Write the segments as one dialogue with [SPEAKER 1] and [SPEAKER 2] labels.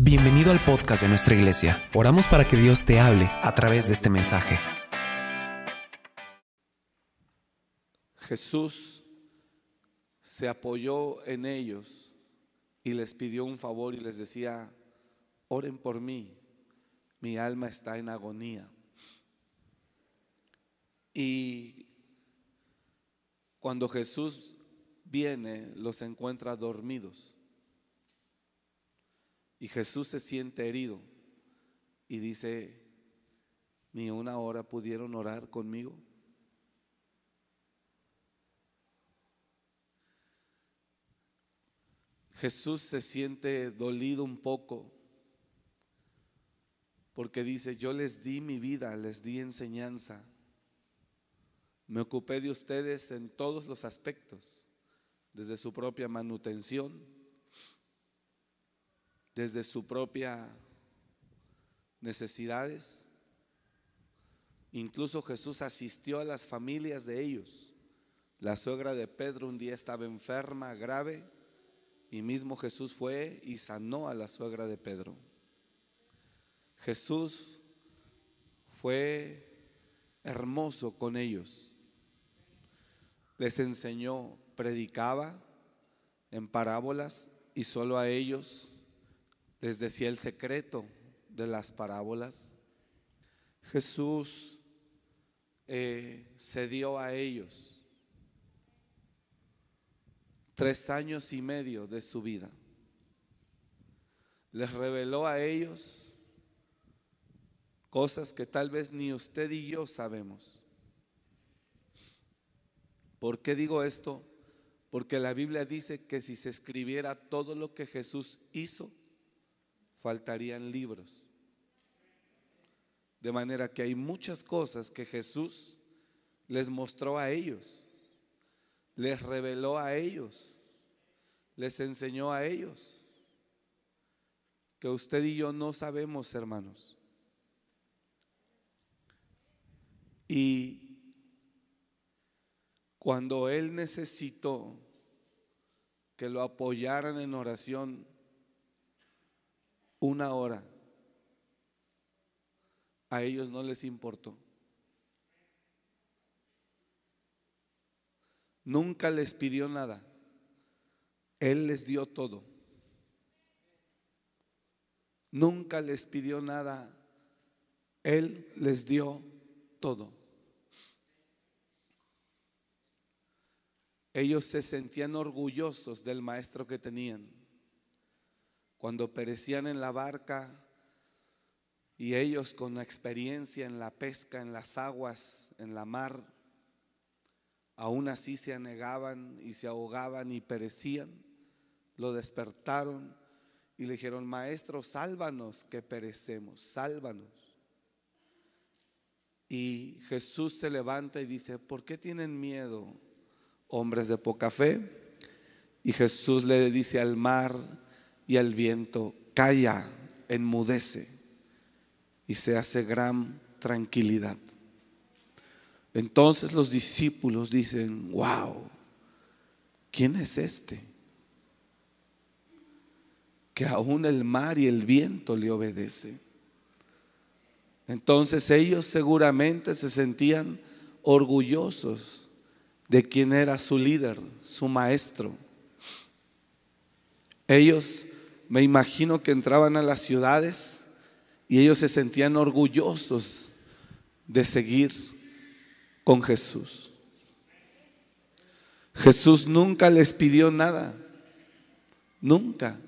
[SPEAKER 1] Bienvenido al podcast de nuestra iglesia. Oramos para que Dios te hable a través de este mensaje.
[SPEAKER 2] Jesús se apoyó en ellos y les pidió un favor y les decía, oren por mí, mi alma está en agonía. Y cuando Jesús viene, los encuentra dormidos. Y Jesús se siente herido y dice, ni una hora pudieron orar conmigo. Jesús se siente dolido un poco porque dice, yo les di mi vida, les di enseñanza, me ocupé de ustedes en todos los aspectos, desde su propia manutención, desde su propia necesidades. Incluso Jesús asistió a las familias de ellos. La suegra de Pedro un día estaba enferma, grave, y mismo Jesús fue y sanó a la suegra de Pedro. Jesús fue hermoso con ellos. Les enseñó, predicaba en parábolas y solo a ellos les decía el secreto de las parábolas. Jesús eh, se dio a ellos tres años y medio de su vida. Les reveló a ellos cosas que tal vez ni usted y yo sabemos. ¿Por qué digo esto? Porque la Biblia dice que si se escribiera todo lo que Jesús hizo, faltarían libros. De manera que hay muchas cosas que Jesús les mostró a ellos, les reveló a ellos, les enseñó a ellos, que usted y yo no sabemos, hermanos. Y cuando Él necesitó que lo apoyaran en oración, una hora, a ellos no les importó. Nunca les pidió nada. Él les dio todo. Nunca les pidió nada. Él les dio todo. Ellos se sentían orgullosos del maestro que tenían cuando perecían en la barca y ellos con experiencia en la pesca, en las aguas, en la mar, aún así se anegaban y se ahogaban y perecían, lo despertaron y le dijeron, maestro, sálvanos que perecemos, sálvanos. Y Jesús se levanta y dice, ¿por qué tienen miedo, hombres de poca fe? Y Jesús le dice al mar, y el viento calla, enmudece y se hace gran tranquilidad. Entonces los discípulos dicen, wow, ¿quién es este? Que aún el mar y el viento le obedece. Entonces ellos seguramente se sentían orgullosos de quien era su líder, su maestro. Ellos me imagino que entraban a las ciudades y ellos se sentían orgullosos de seguir con Jesús. Jesús nunca les pidió nada, nunca.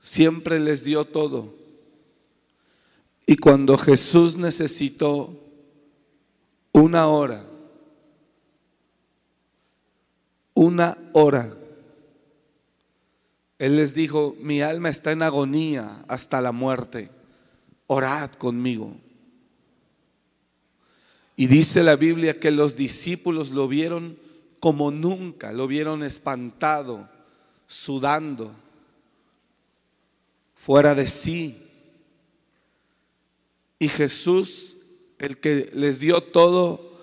[SPEAKER 2] Siempre les dio todo. Y cuando Jesús necesitó una hora, una hora. Él les dijo, mi alma está en agonía hasta la muerte, orad conmigo. Y dice la Biblia que los discípulos lo vieron como nunca, lo vieron espantado, sudando, fuera de sí. Y Jesús, el que les dio todo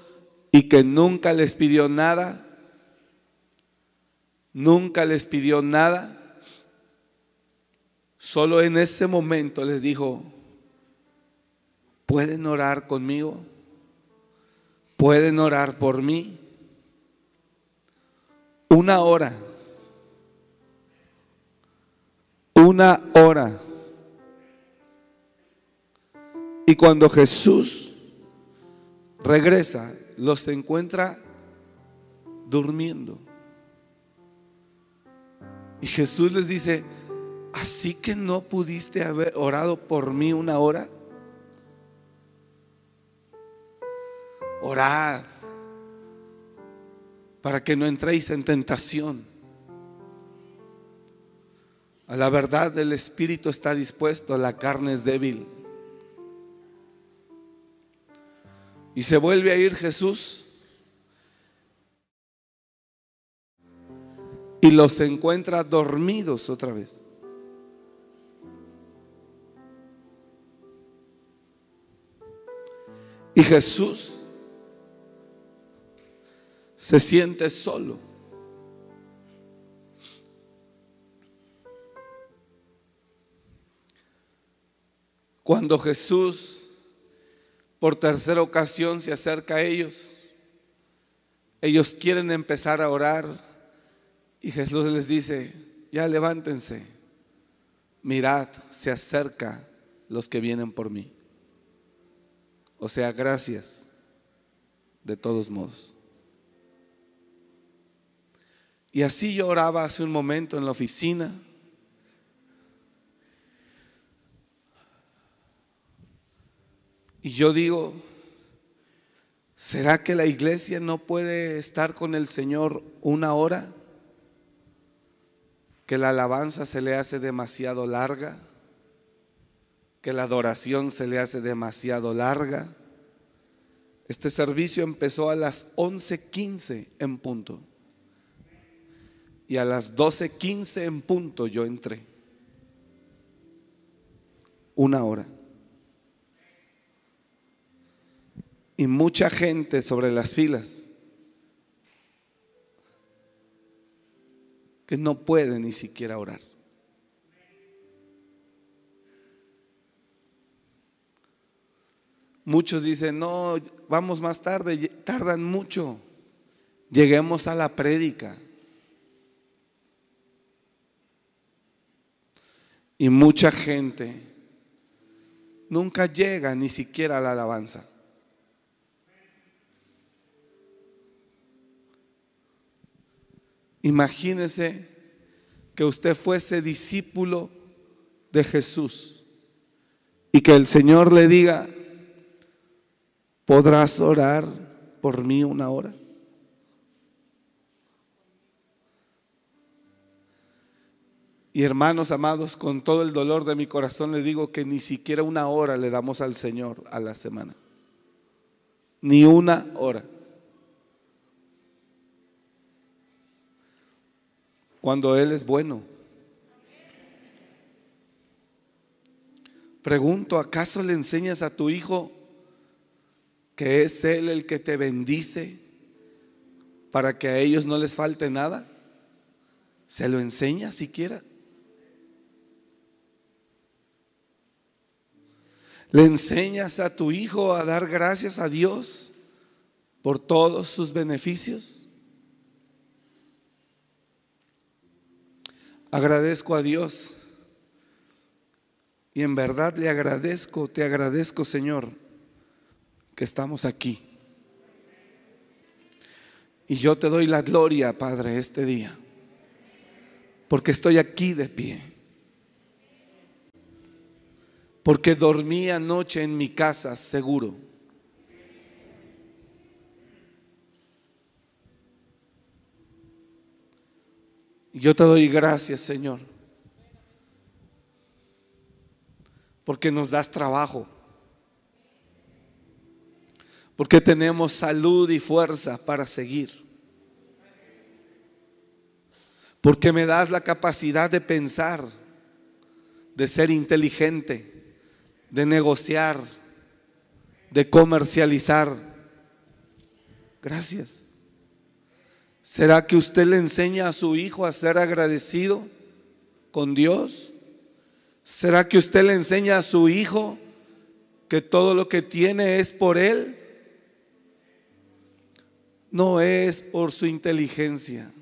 [SPEAKER 2] y que nunca les pidió nada, nunca les pidió nada, solo en ese momento les dijo, ¿pueden orar conmigo? ¿Pueden orar por mí? Una hora. Una hora. Y cuando Jesús regresa, los encuentra durmiendo. Y Jesús les dice, así que no pudiste haber orado por mí una hora. Orad para que no entréis en tentación. A la verdad el espíritu está dispuesto, la carne es débil. Y se vuelve a ir Jesús y los encuentra dormidos otra vez. Y Jesús se siente solo. Cuando Jesús por tercera ocasión se acerca a ellos, ellos quieren empezar a orar y Jesús les dice, ya levántense, mirad, se acerca los que vienen por mí. O sea, gracias de todos modos. Y así yo oraba hace un momento en la oficina. Y yo digo, ¿será que la iglesia no puede estar con el Señor una hora? ¿Que la alabanza se le hace demasiado larga? ¿Que la adoración se le hace demasiado larga? Este servicio empezó a las 11:15 en punto y a las 12.15 en punto yo entré. Una hora. Y mucha gente sobre las filas que no puede ni siquiera orar. Muchos dicen, no, vamos más tarde, tardan mucho. Lleguemos a la prédica. Y mucha gente nunca llega ni siquiera a la alabanza. Imagínese que usted fuese discípulo de Jesús y que el Señor le diga, ¿podrás orar por mí una hora? Y hermanos amados, con todo el dolor de mi corazón les digo que ni siquiera una hora le damos al Señor a la semana. Ni una hora. Cuando Él es bueno. Pregunto, ¿acaso le enseñas a tu hijo que es Él el que te bendice para que a ellos no les falte nada? ¿Se lo enseña siquiera? ¿Le enseñas a tu hijo a dar gracias a Dios por todos sus beneficios? Agradezco a Dios y en verdad le agradezco, te agradezco Señor, que estamos aquí. Y yo te doy la gloria, Padre, este día, porque estoy aquí de pie porque dormí anoche en mi casa seguro. Yo te doy gracias, Señor, porque nos das trabajo, porque tenemos salud y fuerza para seguir, porque me das la capacidad de pensar, de ser inteligente de negociar, de comercializar. Gracias. ¿Será que usted le enseña a su hijo a ser agradecido con Dios? ¿Será que usted le enseña a su hijo que todo lo que tiene es por él? No es por su inteligencia.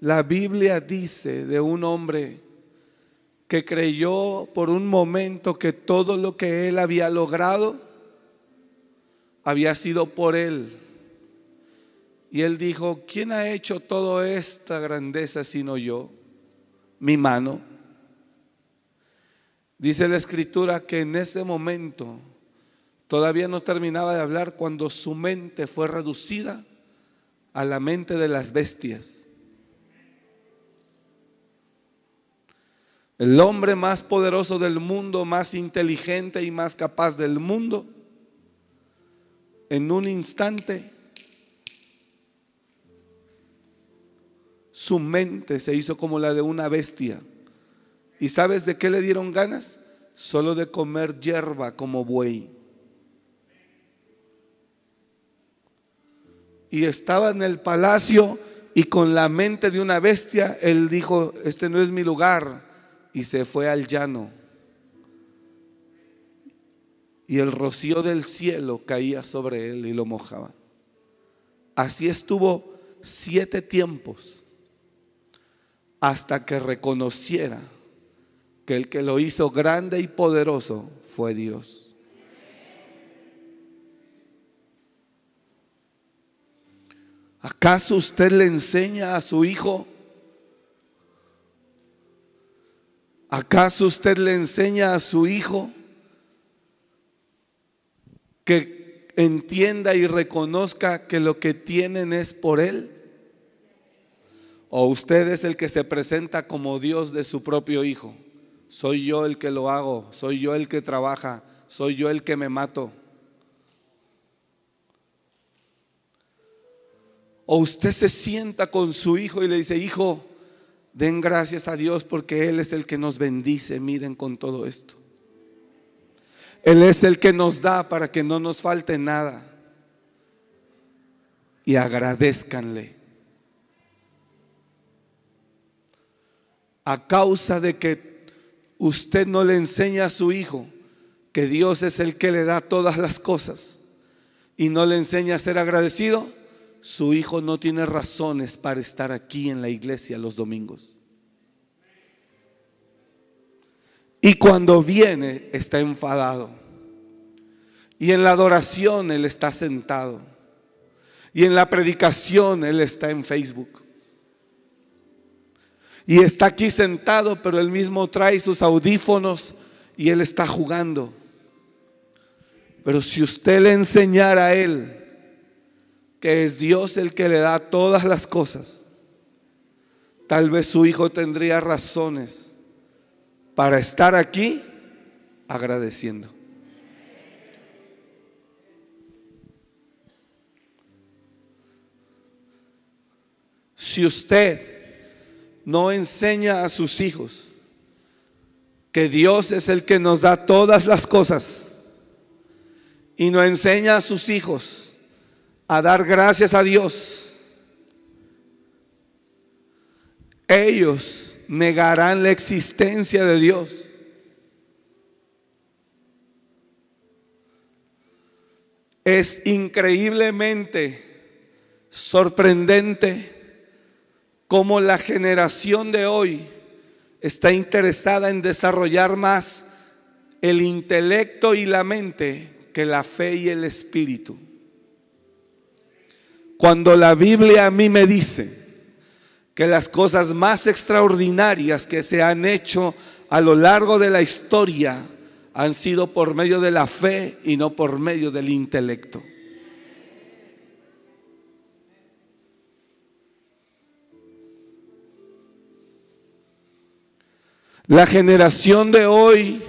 [SPEAKER 2] La Biblia dice de un hombre que creyó por un momento que todo lo que él había logrado había sido por él. Y él dijo, ¿quién ha hecho toda esta grandeza sino yo? Mi mano. Dice la escritura que en ese momento todavía no terminaba de hablar cuando su mente fue reducida a la mente de las bestias. El hombre más poderoso del mundo, más inteligente y más capaz del mundo, en un instante, su mente se hizo como la de una bestia. ¿Y sabes de qué le dieron ganas? Solo de comer hierba como buey. Y estaba en el palacio y con la mente de una bestia, él dijo, este no es mi lugar, y se fue al llano. Y el rocío del cielo caía sobre él y lo mojaba. Así estuvo siete tiempos hasta que reconociera que el que lo hizo grande y poderoso fue Dios. ¿Acaso usted le enseña a su hijo ¿Acaso usted le enseña a su hijo que entienda y reconozca que lo que tienen es por él? ¿O usted es el que se presenta como Dios de su propio hijo? Soy yo el que lo hago, soy yo el que trabaja, soy yo el que me mato. O usted se sienta con su hijo y le dice, hijo, Den gracias a Dios porque Él es el que nos bendice, miren con todo esto. Él es el que nos da para que no nos falte nada. Y agradezcanle. A causa de que usted no le enseña a su hijo que Dios es el que le da todas las cosas y no le enseña a ser agradecido, su hijo no tiene razones para estar aquí en la iglesia los domingos. Y cuando viene está enfadado. Y en la adoración Él está sentado. Y en la predicación Él está en Facebook. Y está aquí sentado, pero Él mismo trae sus audífonos y Él está jugando. Pero si usted le enseñara a Él que es Dios el que le da todas las cosas, tal vez su hijo tendría razones para estar aquí agradeciendo. Si usted no enseña a sus hijos que Dios es el que nos da todas las cosas y no enseña a sus hijos a dar gracias a Dios, ellos negarán la existencia de Dios. Es increíblemente sorprendente cómo la generación de hoy está interesada en desarrollar más el intelecto y la mente que la fe y el espíritu. Cuando la Biblia a mí me dice que las cosas más extraordinarias que se han hecho a lo largo de la historia han sido por medio de la fe y no por medio del intelecto. La generación de hoy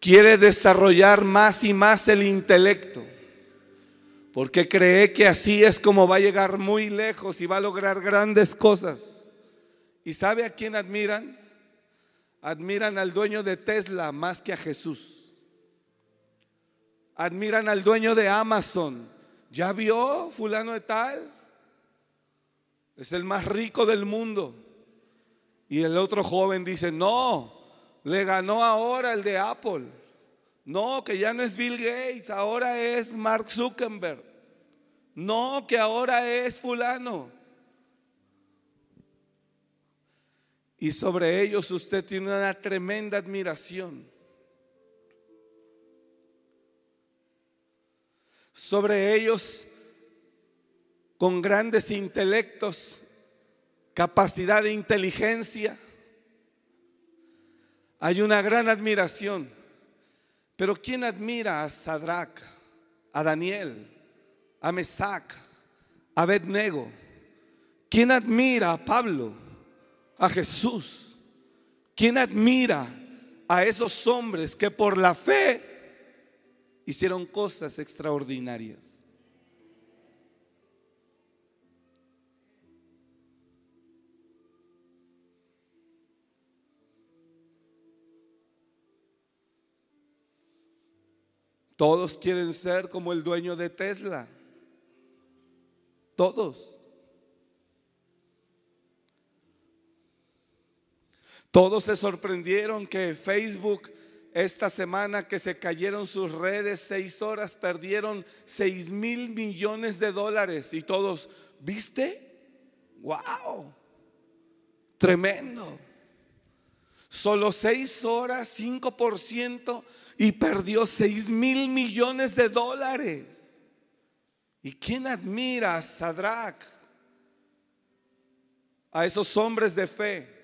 [SPEAKER 2] quiere desarrollar más y más el intelecto porque cree que así es como va a llegar muy lejos y va a lograr grandes cosas. ¿Y sabe a quién admiran? Admiran al dueño de Tesla más que a Jesús. Admiran al dueño de Amazon. ¿Ya vio fulano de tal? es el más rico del mundo. Y el otro joven dice, no, le ganó ahora el de Apple. No, que ya no es Bill Gates, ahora es Mark Zuckerberg. No, que ahora es fulano. Y sobre ellos usted tiene una tremenda admiración. Sobre ellos con grandes intelectos, capacidad de inteligencia. Hay una gran admiración. Pero ¿quién admira a Sadrach, a Daniel, a Mesac, a Abednego? ¿Quién admira a Pablo, a Jesús? ¿Quién admira a esos hombres que por la fe hicieron cosas extraordinarias? Todos quieren ser como el dueño de Tesla. Todos. Todos se sorprendieron que Facebook esta semana que se cayeron sus redes seis horas perdieron seis mil millones de dólares y todos, ¿viste? ¡Wow! Tremendo. Solo seis horas, cinco por ciento y perdió 6 mil millones de dólares. ¿Y quién admira a Sadrach? A esos hombres de fe.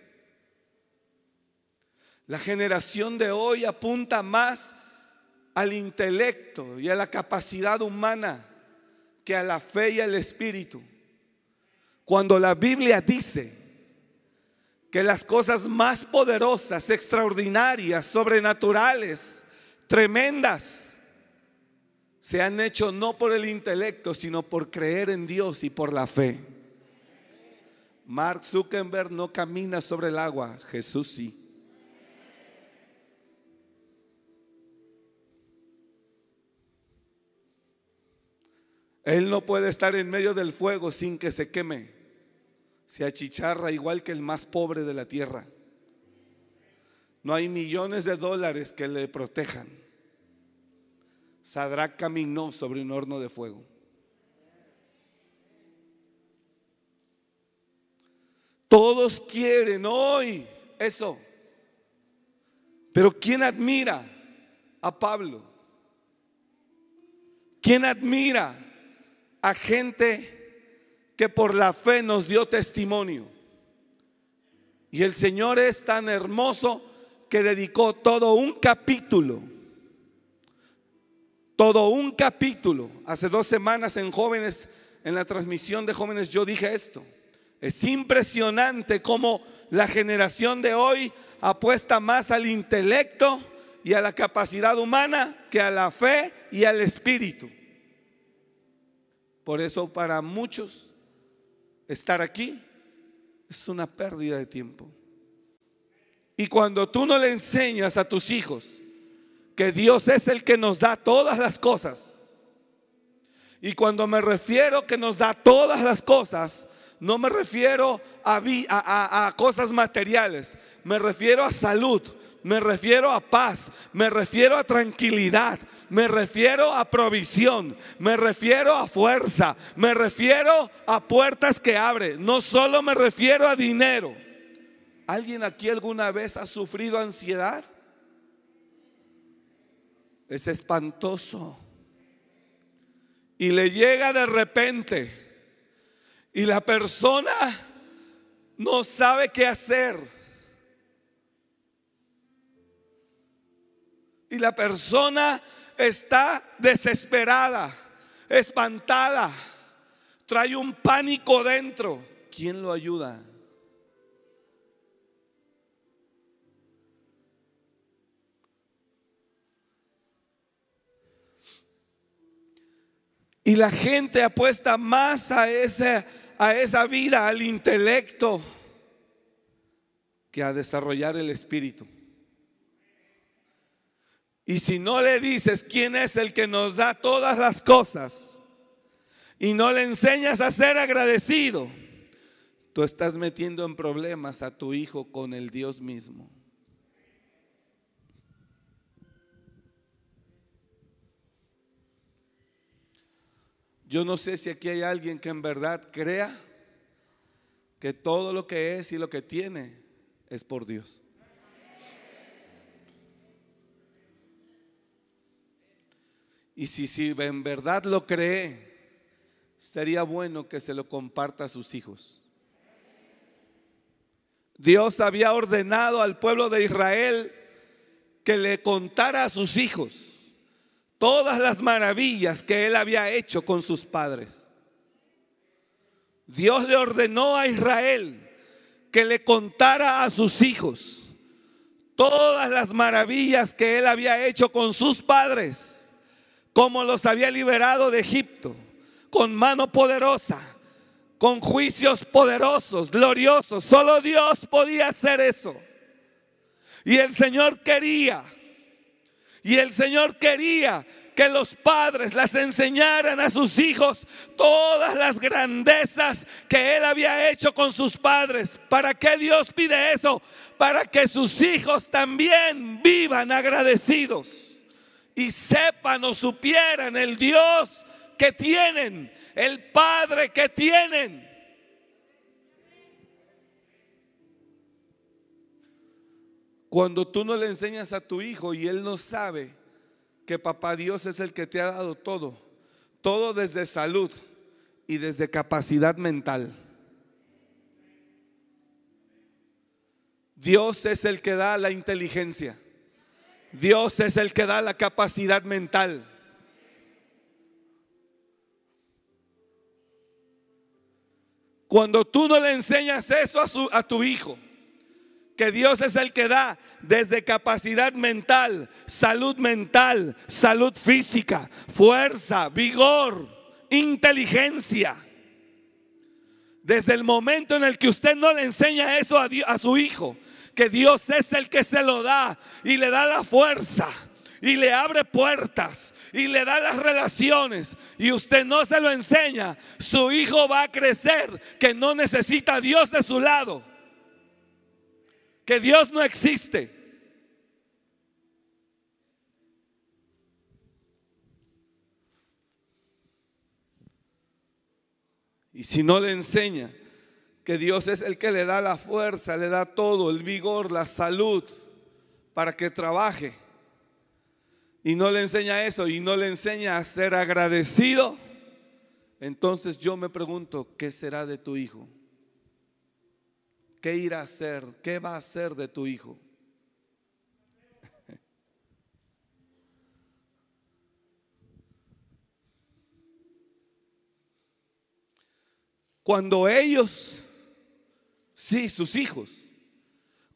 [SPEAKER 2] La generación de hoy apunta más al intelecto y a la capacidad humana que a la fe y al espíritu. Cuando la Biblia dice que las cosas más poderosas, extraordinarias, sobrenaturales, tremendas se han hecho no por el intelecto, sino por creer en Dios y por la fe. Mark Zuckerberg no camina sobre el agua, Jesús sí. Él no puede estar en medio del fuego sin que se queme. Se achicharra igual que el más pobre de la tierra. No hay millones de dólares que le protejan. Sadrach caminó sobre un horno de fuego. Todos quieren hoy eso. Pero ¿quién admira a Pablo? ¿Quién admira a gente que por la fe nos dio testimonio? Y el Señor es tan hermoso que dedicó todo un capítulo, todo un capítulo, hace dos semanas en jóvenes, en la transmisión de jóvenes yo dije esto. Es impresionante cómo la generación de hoy apuesta más al intelecto y a la capacidad humana que a la fe y al espíritu. Por eso para muchos estar aquí es una pérdida de tiempo. Y cuando tú no le enseñas a tus hijos que Dios es el que nos da todas las cosas, y cuando me refiero que nos da todas las cosas, no me refiero a, a, cosas materiales, me refiero a salud, me refiero a paz, me refiero a tranquilidad, me refiero a provisión, me refiero a fuerza, me refiero a puertas que abre, no solo me refiero a dinero. ¿Alguien aquí alguna vez ha sufrido ansiedad? Es espantoso. Y le llega de repente. Y la persona no sabe qué hacer. Y la persona está desesperada, espantada, trae un pánico dentro. ¿Quién lo ayuda? Y la gente apuesta más a esa, a esa vida, al intelecto, que a desarrollar el espíritu. Y si no le dices quién es el que nos da todas las cosas y no le enseñas a ser agradecido, tú estás metiendo en problemas a tu hijo con el Dios mismo. Yo no sé si aquí hay alguien que en verdad crea que todo lo que es y lo que tiene es por Dios. Y si, si en verdad lo cree, sería bueno que se lo comparta a sus hijos. Dios había ordenado al pueblo de Israel que le contara a sus hijos todas las maravillas que él había hecho con sus padres. Dios le ordenó a Israel que le contara a sus hijos todas las maravillas que él había hecho con sus padres, como los había liberado de Egipto, con mano poderosa, con juicios poderosos, gloriosos. Solo Dios podía hacer eso. Y el Señor quería y el Señor quería que los padres las enseñaran a sus hijos todas las grandezas que Él había hecho con sus padres. ¿Para qué Dios pide eso? Para que sus hijos también vivan agradecidos y sepan o supieran el Dios que tienen, el Padre que tienen. Cuando tú no le enseñas a tu hijo y él no sabe que papá Dios es el que te ha dado todo, todo desde salud y desde capacidad mental. Dios es el que da la inteligencia. Dios es el que da la capacidad mental. Cuando tú no le enseñas eso a, tu hijo, que Dios es el que da desde capacidad mental, salud mental, salud física, fuerza, vigor, inteligencia. Desde el momento en el que usted no le enseña eso a, a su hijo, que Dios es el que se lo da y le da la fuerza y le abre puertas y le da las relaciones y usted no se lo enseña, su hijo va a crecer que no necesita a Dios de su lado que Dios no existe. Y si no le enseña que Dios es el que le da la fuerza, le da todo, el vigor, la salud para que trabaje, y no le enseña eso y no le enseña a ser agradecido, entonces yo me pregunto, ¿qué será de tu hijo? ¿Qué irá a hacer? ¿Qué va a hacer de tu hijo? Cuando ellos, sí, sus hijos,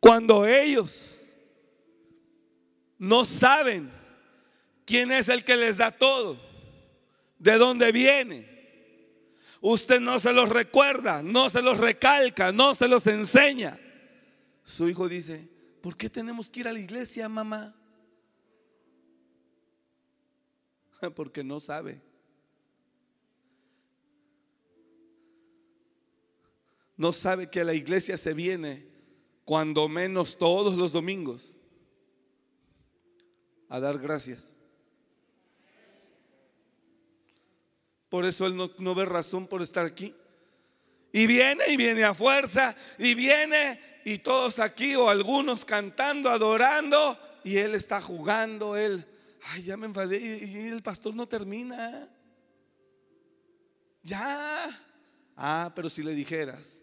[SPEAKER 2] cuando ellos no saben quién es el que les da todo, de dónde viene, Usted no se los recuerda, no se los recalca, no se los enseña. Su hijo dice, ¿por qué tenemos que ir a la iglesia, mamá? Porque no sabe. No sabe que a la iglesia se viene cuando menos todos los domingos a dar gracias. Por eso él no, ve razón por estar aquí. Y viene y viene a fuerza y viene y todos aquí o algunos cantando, adorando y él está jugando, él, ay, ya me enfadé y el pastor no termina. Ya. Ah, pero si le dijeras,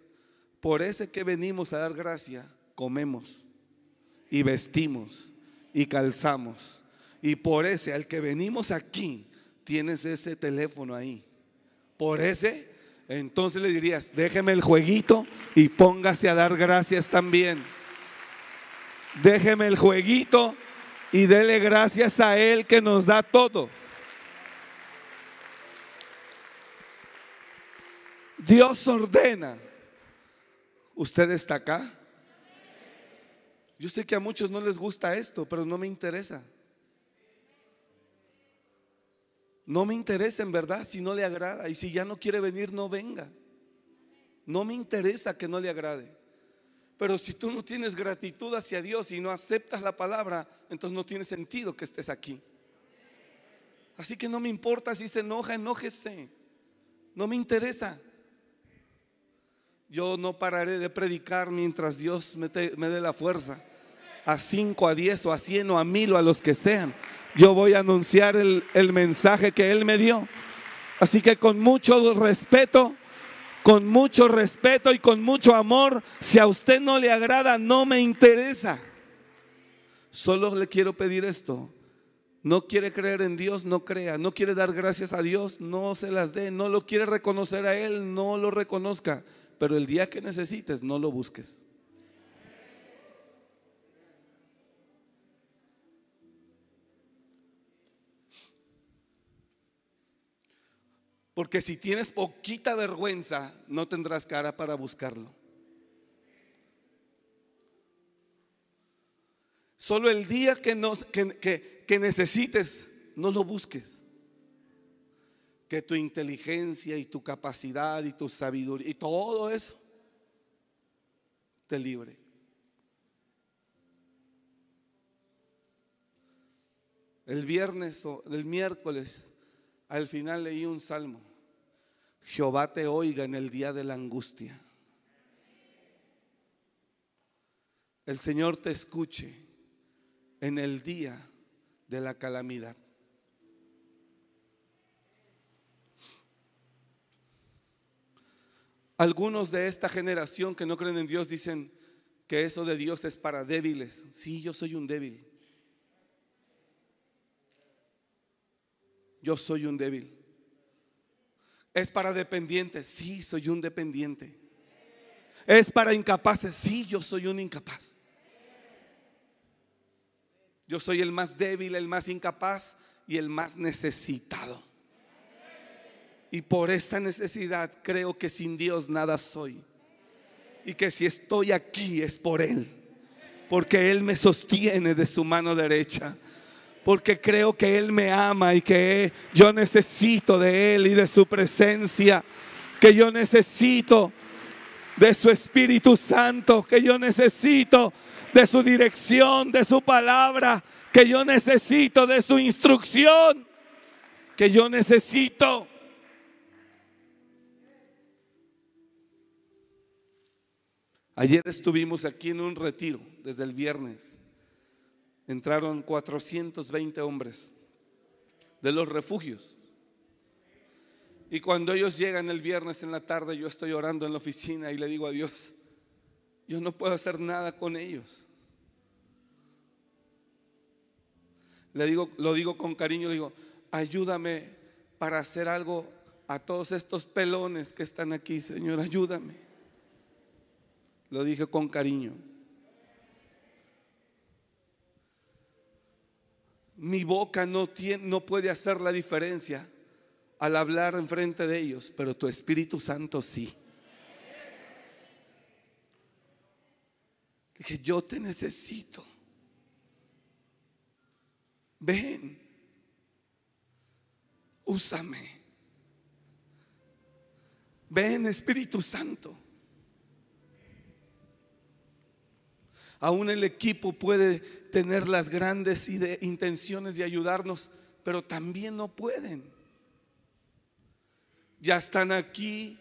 [SPEAKER 2] por ese que venimos a dar gracia, comemos y vestimos y calzamos. Y por ese al que venimos aquí, tienes ese teléfono ahí. Por ese, entonces le dirías, déjeme el jueguito y póngase a dar gracias también. Déjeme el jueguito y dele gracias a Él que nos da todo. Dios ordena. ¿Usted está acá? Yo sé que a muchos no les gusta esto, pero no me interesa. No me interesa en verdad si no le agrada y si ya no quiere venir, no venga. No me interesa que no le agrade. Pero si tú no tienes gratitud hacia Dios y no aceptas la palabra, entonces no tiene sentido que estés aquí. Así que no me importa si se enoja, enójese. No me interesa. Yo no pararé de predicar mientras Dios me, dé la fuerza. A cinco, a diez o a cien o a mil o a los que sean. Yo voy a anunciar el, el mensaje que Él me dio. Así que con mucho respeto, con mucho respeto y con mucho amor, si a usted no le agrada, no me interesa. Solo le quiero pedir esto. No quiere creer en Dios, no crea. No quiere dar gracias a Dios, no se las dé. No lo quiere reconocer a Él, no lo reconozca pero el día que necesites no lo busques. Porque si tienes poquita vergüenza, no tendrás cara para buscarlo. Solo el día que, que, necesites, no lo busques que tu inteligencia y tu capacidad y tu sabiduría y todo eso te libre. El viernes o el miércoles al final leí un salmo. Jehová te oiga en el día de la angustia. El Señor te escuche en el día de la calamidad. Algunos de esta generación que no creen en Dios dicen que eso de Dios es para débiles. Sí, yo soy un débil. Yo soy un débil. Es para dependientes. Sí, soy un dependiente. Es para incapaces. Sí, yo soy un incapaz. Yo soy el más débil, el más incapaz y el más necesitado. Y por esa necesidad creo que sin Dios nada soy. Y que si estoy aquí es por Él. Porque Él me sostiene de su mano derecha. Porque creo que Él me ama y que yo necesito de Él y de su presencia. Que yo necesito de su Espíritu Santo. Que yo necesito de su dirección, de su palabra. Que yo necesito de su instrucción. Que yo necesito Ayer estuvimos aquí en un retiro desde el viernes. Entraron 420 hombres de los refugios. Y cuando ellos llegan el viernes en la tarde, yo estoy orando en la oficina y le digo a Dios, yo no puedo hacer nada con ellos. Le digo, lo digo con cariño, le digo, ayúdame para hacer algo a todos estos pelones que están aquí, Señor, ayúdame. Lo dije con cariño. Mi boca no, tiene, no puede hacer la diferencia al hablar enfrente de ellos, pero tu Espíritu Santo sí. Dije, yo te necesito. Ven, úsame. Ven, Espíritu Santo. Aún el equipo puede tener las grandes intenciones de ayudarnos, pero también no pueden. Ya están aquí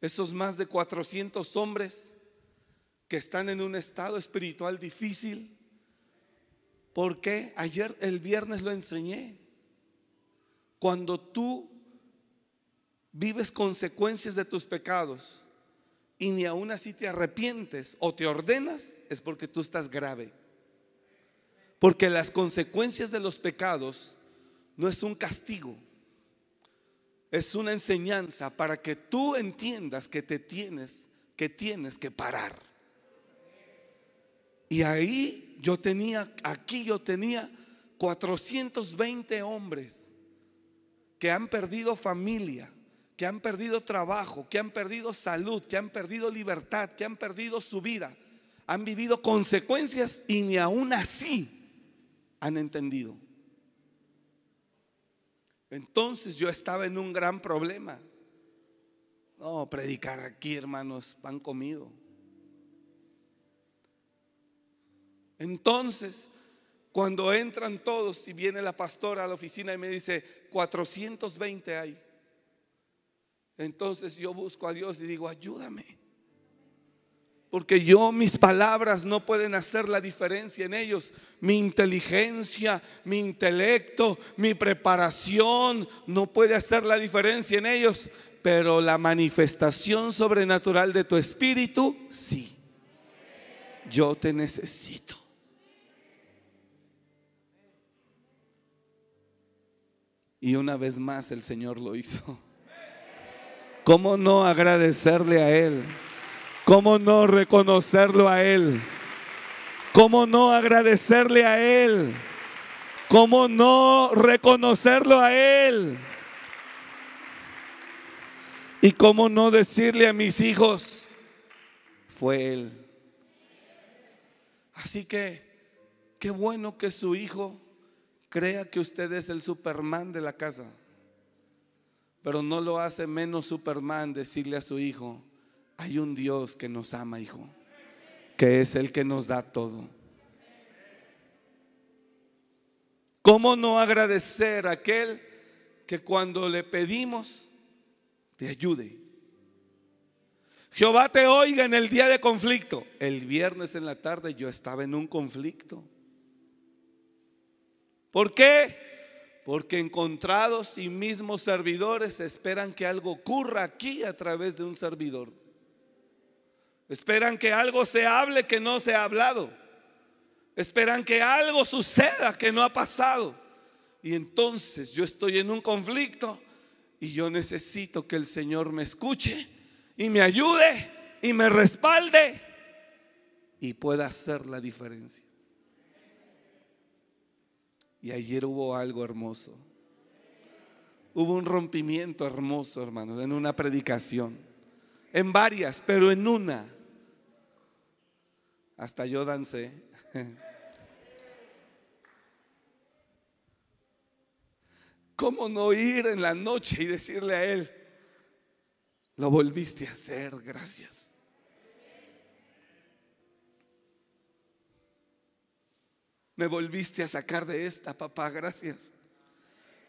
[SPEAKER 2] esos más de 400 hombres que están en un estado espiritual difícil. Porque ayer, el viernes lo enseñé. Cuando tú vives consecuencias de tus pecados, y ni aún así te arrepientes o te ordenas, es porque tú estás grave. Porque las consecuencias de los pecados no es un castigo, es una enseñanza para que tú entiendas que te tienes, que tienes que parar. Y ahí yo tenía, aquí yo tenía 420 hombres que han perdido familia, que han perdido trabajo, que han perdido salud, que han perdido libertad, que han perdido su vida, han vivido consecuencias y ni aún así han entendido. Entonces yo estaba en un gran problema. No, predicar aquí, hermanos, pan comido. Entonces, cuando entran todos y viene la pastora a la oficina y me dice, 420 hay. Entonces yo busco a Dios y digo, ayúdame. Porque yo, mis palabras no pueden hacer la diferencia en ellos. Mi inteligencia, mi intelecto, mi preparación no puede hacer la diferencia en ellos. Pero la manifestación sobrenatural de tu espíritu, sí. Yo te necesito. Y una vez más el Señor lo hizo. ¿Cómo no agradecerle a Él? ¿Cómo no reconocerlo a Él? ¿Cómo no agradecerle a Él? ¿Cómo no reconocerlo a Él? ¿Y cómo no decirle a mis hijos? Fue Él. Así que, qué bueno que su hijo crea que usted es el Superman de la casa. Pero no lo hace menos Superman decirle a su hijo, hay un Dios que nos ama, hijo, que es el que nos da todo. ¿Cómo no agradecer a aquel que cuando le pedimos te ayude? Jehová te oiga en el día de conflicto. El viernes en la tarde yo estaba en un conflicto. ¿Por qué? Porque encontrados y mismos servidores esperan que algo ocurra aquí a través de un servidor. Esperan que algo se hable que no se ha hablado. Esperan que algo suceda que no ha pasado. Y entonces yo estoy en un conflicto y yo necesito que el Señor me escuche y me ayude y me respalde y pueda hacer la diferencia. Y ayer hubo algo hermoso. Hubo un rompimiento hermoso, hermanos, en una predicación. En varias, pero en una. Hasta yo dancé. ¿Cómo no ir en la noche y decirle a él, lo volviste a hacer, gracias? Me volviste a sacar de esta, papá, gracias.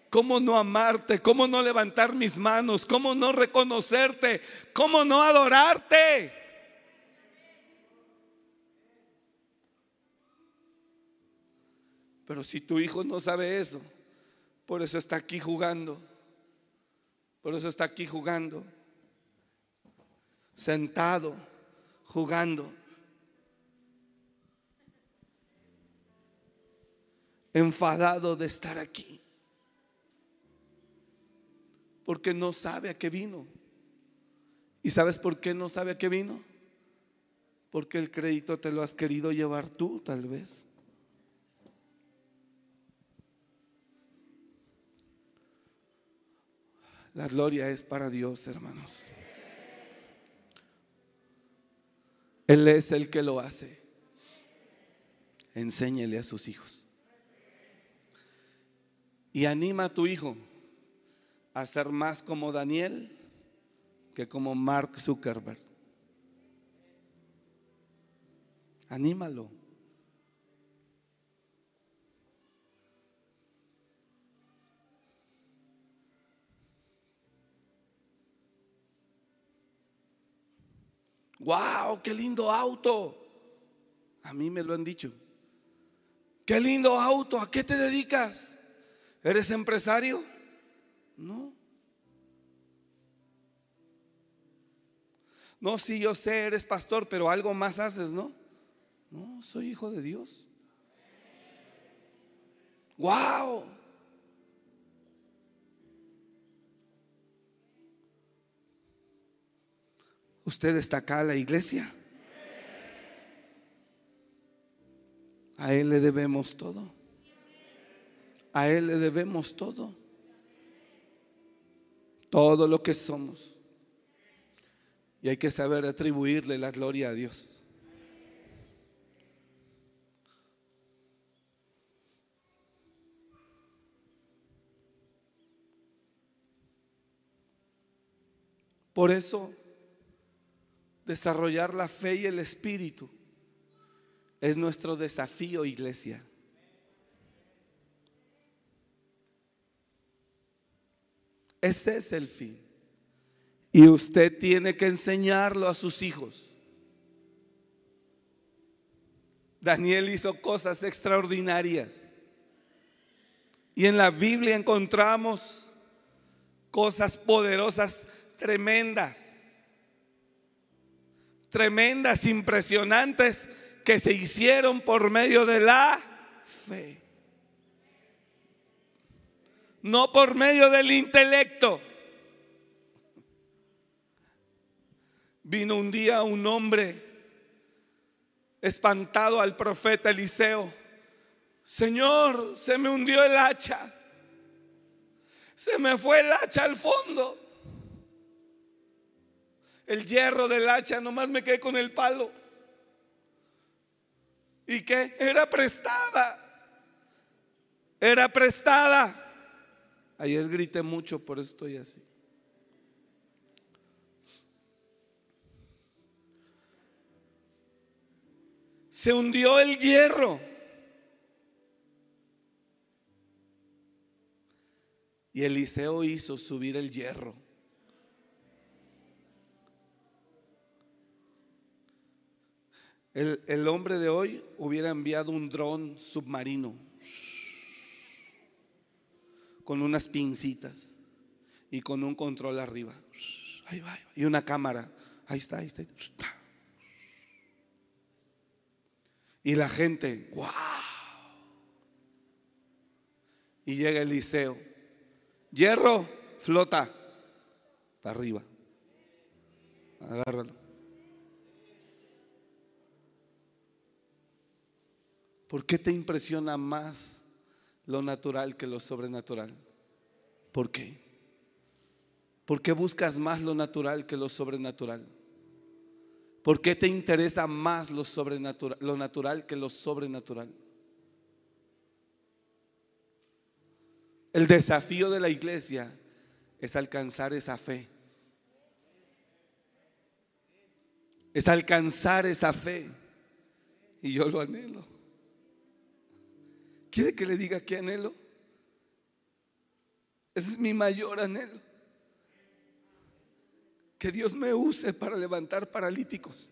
[SPEAKER 2] ¿Cómo no amarte? ¿Cómo no levantar mis manos? ¿Cómo no reconocerte? ¿Cómo no adorarte? Pero si tu hijo no sabe eso, por eso está aquí jugando. Por eso está aquí jugando. Sentado, jugando. Enfadado de estar aquí. Porque no sabe a qué vino. ¿Y sabes por qué no sabe a qué vino? Porque el crédito te lo has querido llevar tú, tal vez. La gloria es para Dios, hermanos. Él es el que lo hace. Enséñele a sus hijos y anima a tu hijo a ser más como Daniel que como Mark Zuckerberg. Anímalo. ¡Wow! ¡Qué lindo auto! A mí me lo han dicho. ¡Qué lindo auto! ¿A qué te dedicas? ¿Eres empresario? No. No, sí, yo sé, eres pastor, pero algo más haces, ¿no? No, soy hijo de Dios. ¡Wow! ¿Usted está acá en la iglesia? A Él le debemos todo. A Él le debemos todo. Todo lo que somos. Y hay que saber atribuirle la gloria a Dios. Por eso, desarrollar la fe y el espíritu es nuestro desafío, iglesia. Ese es el fin. Y usted tiene que enseñarlo a sus hijos. Daniel hizo cosas extraordinarias. Y en la Biblia encontramos cosas poderosas, tremendas. Tremendas, impresionantes, que se hicieron por medio de la fe. No por medio del intelecto. Vino un día un hombre espantado al profeta Eliseo. Señor, se me hundió el hacha. Se me fue el hacha al fondo. El hierro del hacha, nomás me quedé con el palo. ¿Y qué? Era prestada. Era prestada. Ayer grité mucho, por eso estoy así. Se hundió el hierro. Y Eliseo hizo subir el hierro. El, el, hombre de hoy hubiera enviado un dron submarino con unas pincitas y con un control arriba. Y una cámara. Ahí está, ahí está. Y la gente, wow. Y llega Eliseo. Hierro, flota. Para arriba. Agárralo. ¿Por qué te impresiona más lo natural que lo sobrenatural? ¿Por qué? ¿Por qué buscas más lo natural que lo sobrenatural? ¿Por qué te interesa más lo, sobrenatural, lo natural que lo sobrenatural? El desafío de la iglesia es alcanzar esa fe. Es alcanzar esa fe. Y yo lo anhelo. ¿Quiere que le diga qué anhelo? Ese es mi mayor anhelo. Que Dios me use para levantar paralíticos.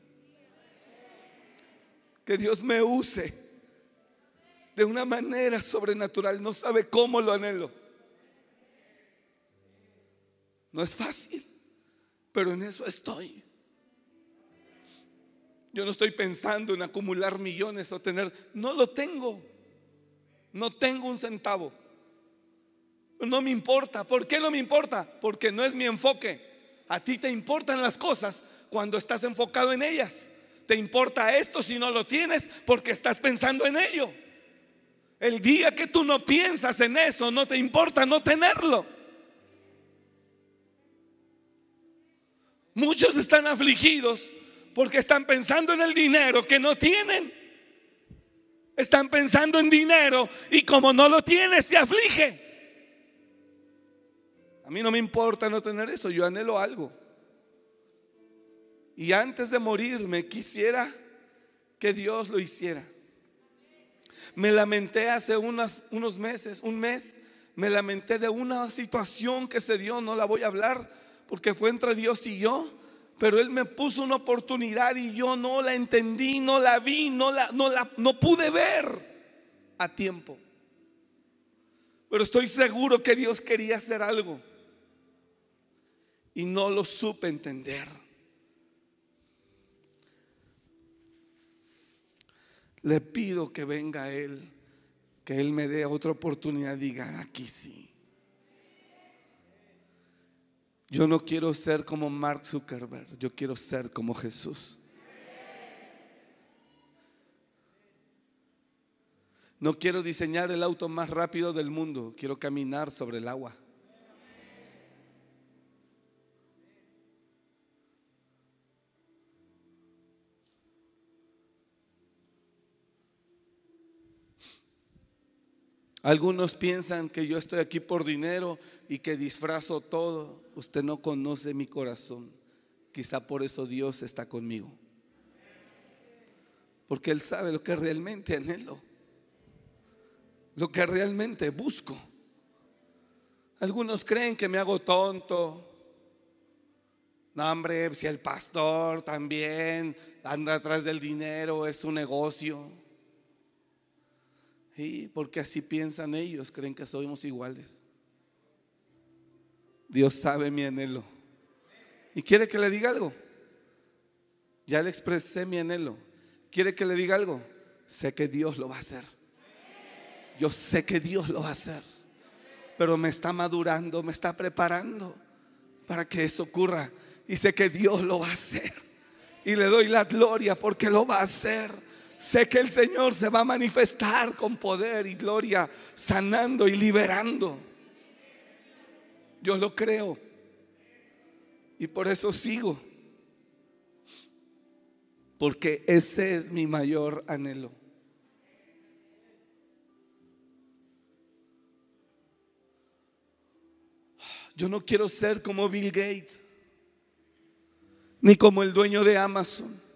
[SPEAKER 2] Que Dios me use de una manera sobrenatural. No sabe cómo lo anhelo. No es fácil, pero en eso estoy. Yo no estoy pensando en acumular millones o tener, no lo tengo. No tengo un centavo. No me importa. ¿Por qué no me importa? Porque no es mi enfoque. A ti te importan las cosas cuando estás enfocado en ellas. Te importa esto si no lo tienes porque estás pensando en ello. El día que tú no piensas en eso, no te importa no tenerlo. Muchos están afligidos porque están pensando en el dinero que no tienen. Están pensando en dinero y como no lo tiene, se aflige. A mí no me importa no tener eso, yo anhelo algo. Y antes de morirme quisiera que Dios lo hiciera. Me lamenté hace unos, meses, un mes, me lamenté de una situación que se dio, no la voy a hablar porque fue entre Dios y yo pero Él me puso una oportunidad y yo no la entendí, no la vi, no la, no la no pude ver a tiempo. Pero estoy seguro que Dios quería hacer algo y no lo supe entender. Le pido que venga Él, que Él me dé otra oportunidad, diga, aquí sí. Yo no quiero ser como Mark Zuckerberg, yo quiero ser como Jesús. No quiero diseñar el auto más rápido del mundo, quiero caminar sobre el agua. Algunos piensan que yo estoy aquí por dinero y que disfrazo todo. Usted no conoce mi corazón. Quizá por eso Dios está conmigo. Porque Él sabe lo que realmente anhelo. Lo que realmente busco. Algunos creen que me hago tonto. No, hombre, si el pastor también anda atrás del dinero, es un negocio. Y porque así piensan ellos, creen que somos iguales. Dios sabe mi anhelo. ¿Y quiere que le diga algo? Ya le expresé mi anhelo. ¿Quiere que le diga algo? Sé que Dios lo va a hacer. Yo sé que Dios lo va a hacer. Pero me está madurando, me está preparando para que eso ocurra. Y sé que Dios lo va a hacer. Y le doy la gloria porque lo va a hacer. Sé que el Señor se va a manifestar con poder y gloria, sanando y liberando. Yo lo creo. Y por eso sigo. Porque ese es mi mayor anhelo. Yo no quiero ser como Bill Gates, ni como el dueño de Amazon.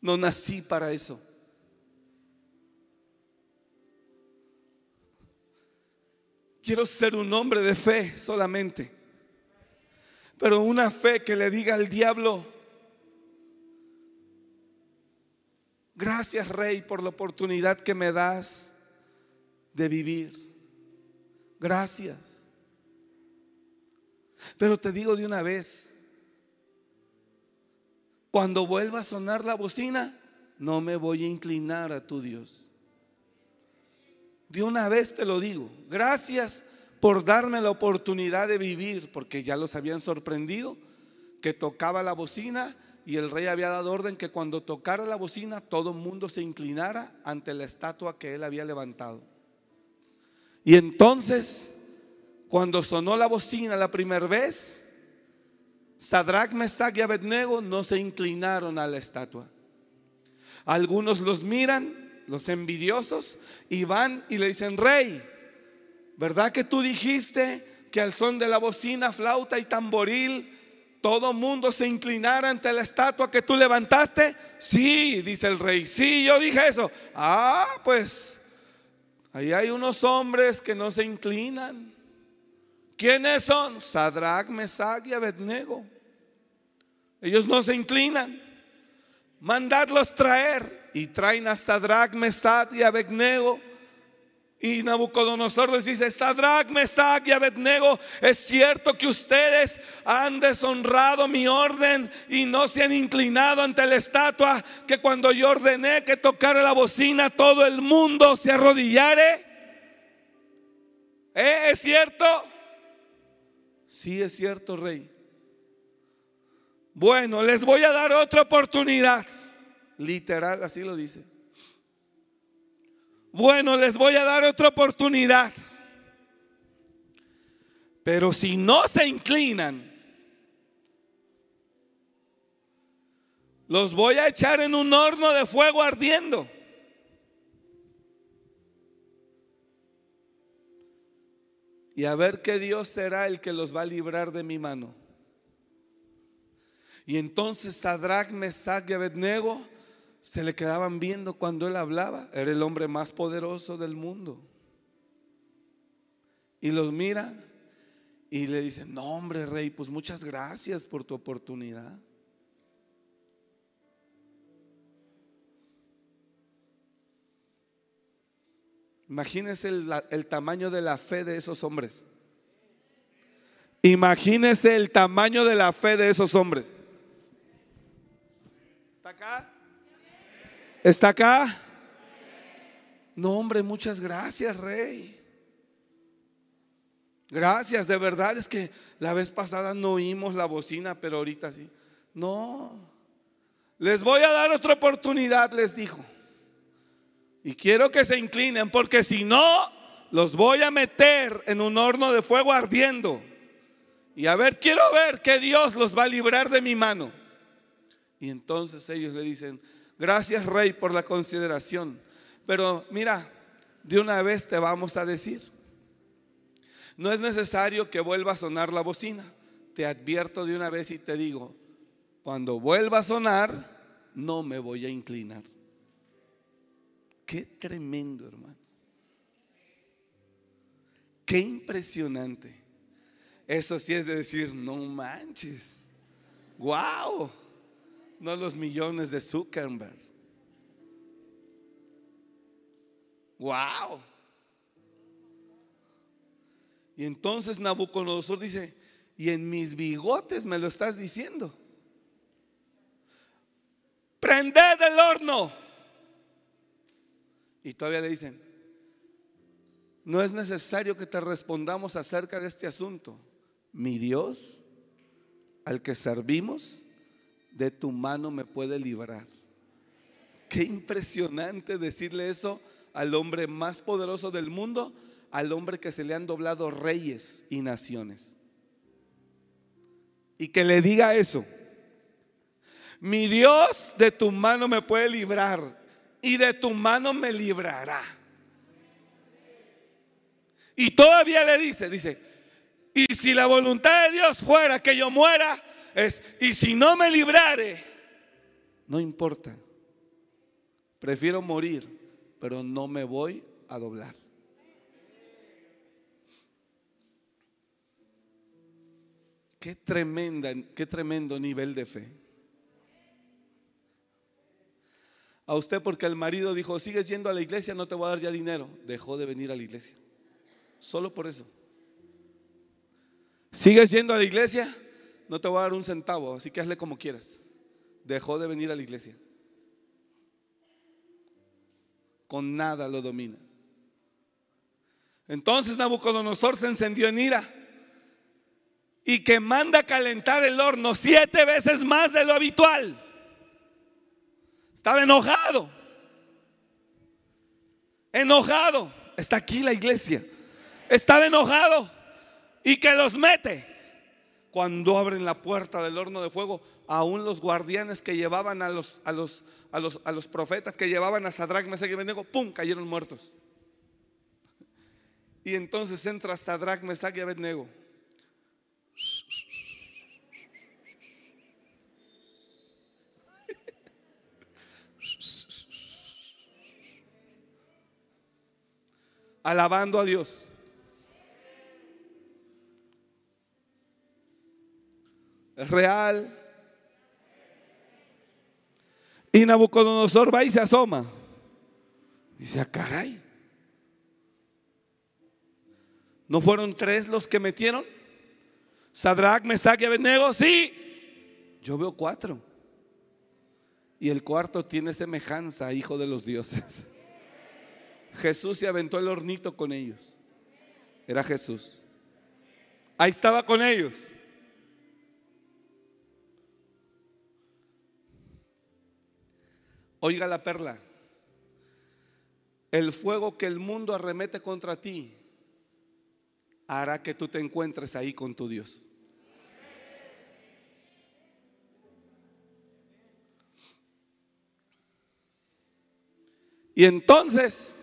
[SPEAKER 2] No nací para eso. Quiero ser un hombre de fe solamente. Pero una fe que le diga al diablo, gracias Rey por la oportunidad que me das de vivir. Gracias. Pero te digo de una vez, cuando vuelva a sonar la bocina, no me voy a inclinar a tu Dios. De una vez te lo digo, gracias por darme la oportunidad de vivir, porque ya los habían sorprendido que tocaba la bocina y el rey había dado orden que cuando tocara la bocina todo el mundo se inclinara ante la estatua que él había levantado. Y entonces, cuando sonó la bocina la primera vez, Sadrach, Mesach y Abednego no se inclinaron a la estatua. Algunos los miran, los envidiosos, y van y le dicen, rey, ¿verdad que tú dijiste que al son de la bocina, flauta y tamboril, todo mundo se inclinara ante la estatua que tú levantaste? Sí, dice el rey, sí, yo dije eso. Ah, pues ahí hay unos hombres que no se inclinan. ¿Quiénes son? Sadrach, Mesach y Abednego. Ellos no se inclinan. Mandadlos traer. Y traen a Sadrach, Mesach y Abednego. Y Nabucodonosor les dice, Sadrach, Mesach y Abednego, es cierto que ustedes han deshonrado mi orden y no se han inclinado ante la estatua que cuando yo ordené que tocara la bocina todo el mundo se arrodillare. ¿Eh? ¿Es cierto? Sí, es cierto, rey. Bueno, les voy a dar otra oportunidad. Literal, así lo dice. Bueno, les voy a dar otra oportunidad. Pero si no se inclinan, los voy a echar en un horno de fuego ardiendo. Y a ver qué Dios será el que los va a librar de mi mano. Y entonces Sadrach, Mesach y Abednego se le quedaban viendo cuando él hablaba. Era el hombre más poderoso del mundo. Y los miran y le dicen, no hombre rey, pues muchas gracias por tu oportunidad. Imagínense el, tamaño de la fe de esos hombres. Imagínense el tamaño de la fe de esos hombres. ¿Está acá? ¿Está acá? No, hombre, muchas gracias, Rey. Gracias, de verdad es que la vez pasada no oímos la bocina, pero ahorita sí. No. Les voy a dar otra oportunidad, les dijo. Y quiero que se inclinen porque si no, los voy a meter en un horno de fuego ardiendo. Y a ver, quiero ver que Dios los va a librar de mi mano. Y entonces ellos le dicen, gracias rey por la consideración, Pero mira, de una vez te vamos a decir, no es necesario que vuelva a sonar la bocina. Te advierto de una vez y te digo, cuando vuelva a sonar, no me voy a inclinar. Qué tremendo, hermano. Qué impresionante. Eso sí es de decir, no manches. Wow. No los millones de Zuckerberg. Wow. Y entonces Nabucodonosor dice, y en mis bigotes me lo estás diciendo. Prended el horno. Y todavía le dicen, no es necesario que te respondamos acerca de este asunto. Mi Dios, al que servimos, de tu mano me puede librar. Qué impresionante decirle eso al hombre más poderoso del mundo, al hombre que se le han doblado reyes y naciones. Y que le diga eso. Mi Dios de tu mano me puede librar y de tu mano me librará. Y todavía le dice, dice, y si la voluntad de Dios fuera que yo muera, es, y si no me librare, no importa. Prefiero morir, pero no me voy a doblar. Qué tremenda, qué tremendo nivel de fe. A usted porque el marido dijo, sigues yendo a la iglesia, no te voy a dar ya dinero. Dejó de venir a la iglesia. Solo por eso. ¿Sigues yendo a la iglesia? No te voy a dar un centavo, así que hazle como quieras. Dejó de venir a la iglesia. Con nada lo domina. Entonces Nabucodonosor se encendió en ira y que manda calentar el horno siete veces más de lo habitual. Estaba enojado. Enojado. Está aquí la iglesia estaba enojado y que los mete. Cuando abren la puerta del horno de fuego, aún los guardianes que llevaban a los, a los, a los, a los profetas que llevaban a Sadrach, Mesach y Abednego, ¡pum! cayeron muertos. Y entonces entra Sadrach, Mesach y Abednego. Alabando a Dios. es real. Y Nabucodonosor va y se asoma. Dice, ah, caray. ¿No fueron tres los que metieron? Sadrach, Mesach y Abednego, sí. Yo veo cuatro. Y el cuarto tiene semejanza, hijo de los dioses. Jesús se aventó el hornito con ellos. Era Jesús. Ahí estaba con ellos. Oiga la perla. El fuego que el mundo arremete contra ti hará que tú te encuentres ahí con tu Dios. Y entonces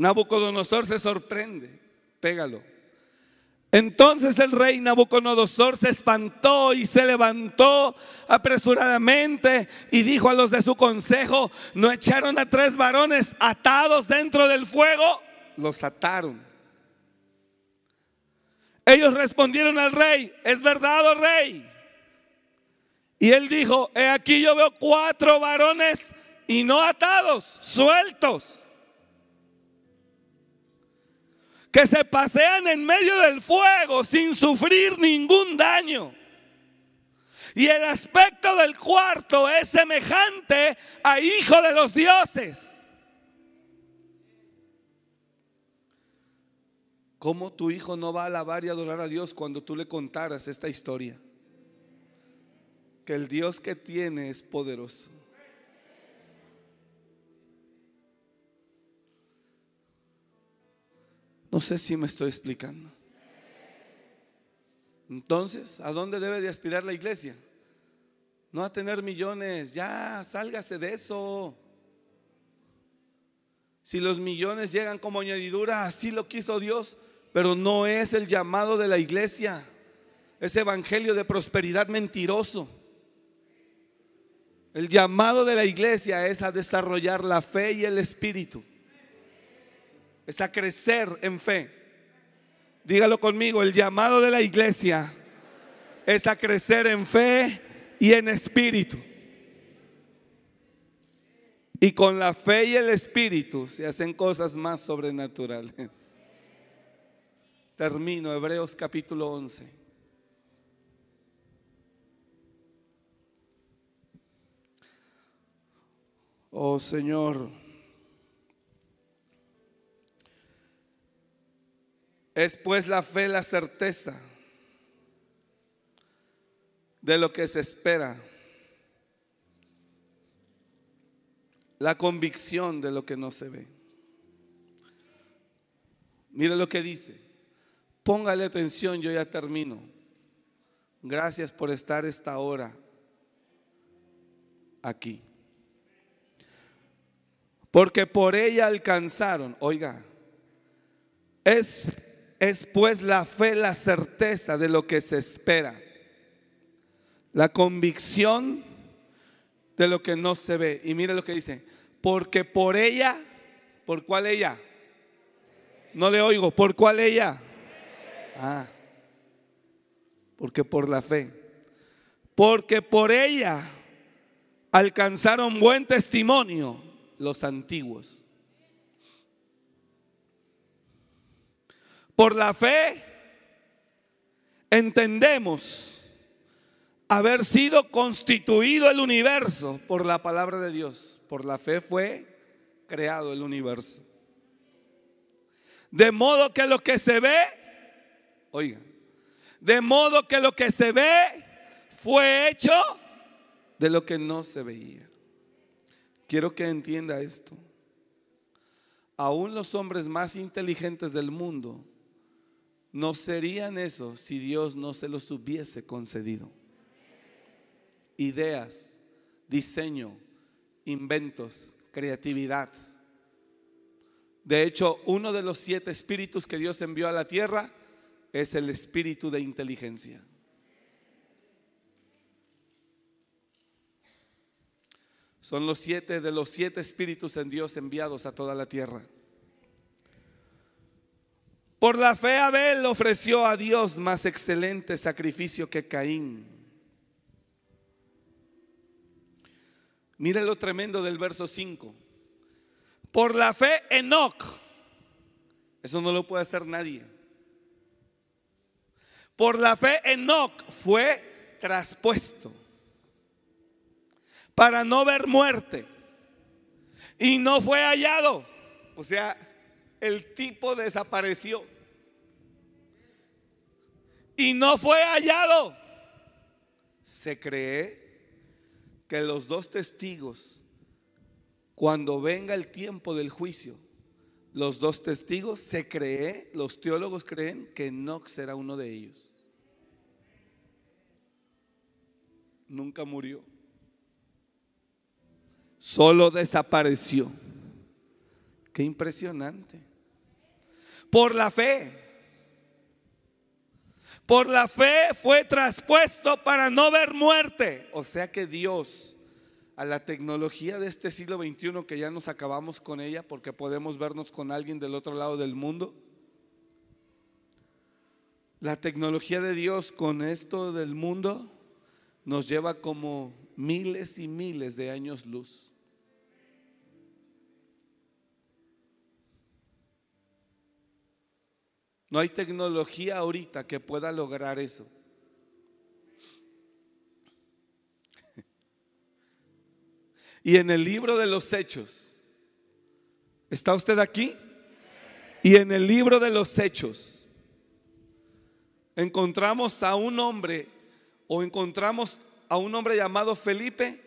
[SPEAKER 2] Nabucodonosor se sorprende. Pégalo. Entonces el rey Nabucodonosor se espantó y se levantó apresuradamente y dijo a los de su consejo, ¿no echaron a tres varones atados dentro del fuego? Los ataron. Ellos respondieron al rey, es verdad, oh rey. Y él dijo, he aquí yo veo cuatro varones y no atados, sueltos que se pasean en medio del fuego sin sufrir ningún daño. Y el aspecto del cuarto es semejante a hijo de los dioses. ¿Cómo tu hijo no va a alabar y adorar a Dios cuando tú le contaras esta historia? Que el Dios que tiene es poderoso. No sé si me estoy explicando. Entonces, ¿a dónde debe de aspirar la iglesia? No a tener millones, ya, sálgase de eso. Si los millones llegan como añadidura, así lo quiso Dios, pero no es el llamado de la iglesia. Ese evangelio de prosperidad mentiroso. El llamado de la iglesia es a desarrollar la fe y el espíritu. Es a crecer en fe. Dígalo conmigo, el llamado de la iglesia es a crecer en fe y en espíritu. Y con la fe y el espíritu se hacen cosas más sobrenaturales. Termino, Hebreos capítulo 11. Oh Señor, es pues la fe la certeza de lo que se espera, la convicción de lo que no se ve. Mire lo que dice. Póngale atención, yo ya termino. Gracias por estar esta hora aquí. Porque por ella alcanzaron, oiga, es, es pues la fe la certeza de lo que se espera, la convicción de lo que no se ve. Y mire lo que dice, porque por ella, ¿por cuál ella? No le oigo, ¿por cuál ella? Ah, porque por la fe. Porque por ella alcanzaron buen testimonio los antiguos. Por la fe entendemos haber sido constituido el universo por la palabra de Dios. Por la fe fue creado el universo. De modo que lo que se ve, oiga, de modo que lo que se ve fue hecho de lo que no se veía. Quiero que entienda esto. Aún los hombres más inteligentes del mundo no serían eso si Dios no se los hubiese concedido. Ideas, diseño, inventos, creatividad. De hecho, uno de los siete espíritus que Dios envió a la tierra es el espíritu de inteligencia. Son los siete de los siete espíritus en Dios enviados a toda la tierra. Por la fe Abel ofreció a Dios más excelente sacrificio que Caín. Mire lo tremendo del verso 5. Por la fe Enoch. Eso no lo puede hacer nadie. Por la fe Enoch fue traspuesto para no ver muerte. Y no fue hallado. O sea, el tipo desapareció. Y no fue hallado. Se cree que los dos testigos, cuando venga el tiempo del juicio, los dos testigos se cree, los teólogos creen que no será uno de ellos. Nunca murió solo desapareció. Qué impresionante. Por la fe. Por la fe fue traspuesto para no ver muerte. O sea que Dios, a la tecnología de este siglo XXI, que ya nos acabamos con ella porque podemos vernos con alguien del otro lado del mundo, la tecnología de Dios con esto del mundo nos lleva como miles y miles de años luz. No hay tecnología ahorita que pueda lograr eso. Y en el libro de los hechos, ¿está usted aquí? Y en el libro de los hechos encontramos a un hombre o encontramos a un hombre llamado Felipe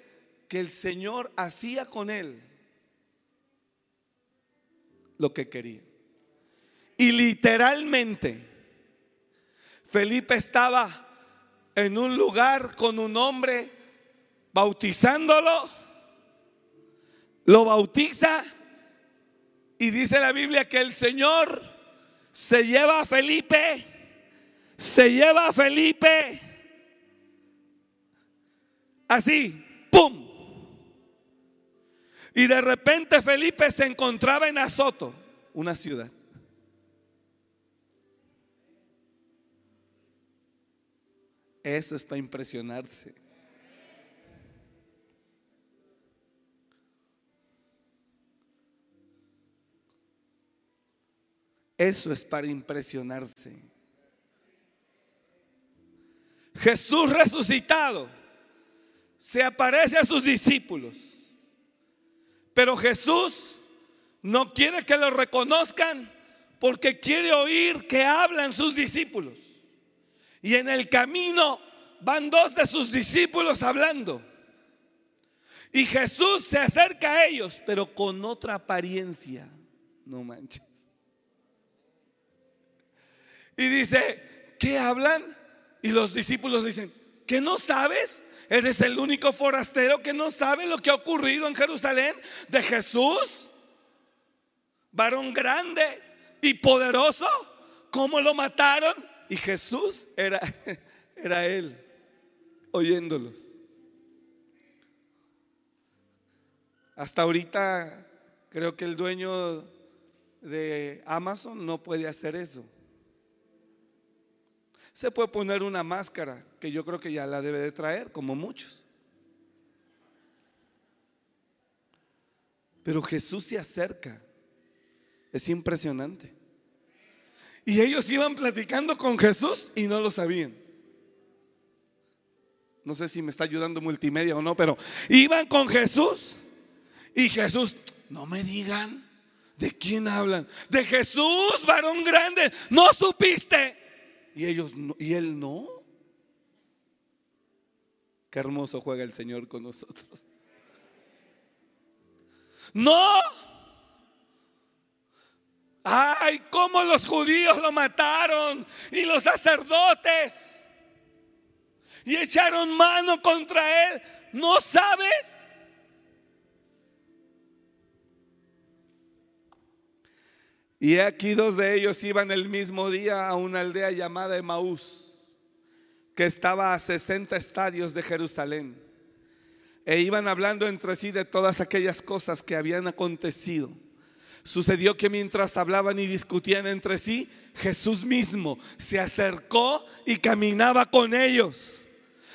[SPEAKER 2] que el Señor hacía con él lo que quería. Y literalmente, Felipe estaba en un lugar con un hombre bautizándolo, lo bautiza Y dice la Biblia que el Señor se lleva a Felipe, se lleva a Felipe, así, ¡pum! Y de repente Felipe se encontraba en Azoto, una ciudad. Eso es para impresionarse. Eso es para impresionarse. Jesús resucitado se aparece a sus discípulos. Pero Jesús no quiere que lo reconozcan porque quiere oír que hablan sus discípulos. Y en el camino van dos de sus discípulos hablando. Y Jesús se acerca a ellos, pero con otra apariencia. No manches. Y dice, ¿qué hablan? Y los discípulos dicen, ¿qué no sabes? ¿Eres el único forastero que no sabe lo que ha ocurrido en Jerusalén de Jesús? Varón grande y poderoso, ¿cómo lo mataron? Y Jesús era, era él, oyéndolos. Hasta ahorita creo que el dueño de Amazon no puede hacer eso. Se puede poner una máscara, que yo creo que ya la debe de traer, como muchos. Pero Jesús se acerca. Es impresionante. Y ellos iban platicando con Jesús y no lo sabían. No sé si me está ayudando multimedia o no, pero iban con Jesús y Jesús, no me digan de quién hablan. De Jesús, varón grande, no supiste. Y ellos y él no. Qué hermoso juega el Señor con nosotros. No. Ay, cómo los judíos lo mataron y los sacerdotes. Y echaron mano contra él. ¿No sabes? Y aquí dos de ellos iban el mismo día a una aldea llamada Emaús, que estaba a 60 estadios de Jerusalén. E iban hablando entre sí de todas aquellas cosas que habían acontecido. Sucedió que mientras hablaban y discutían entre sí, Jesús mismo se acercó y caminaba con ellos.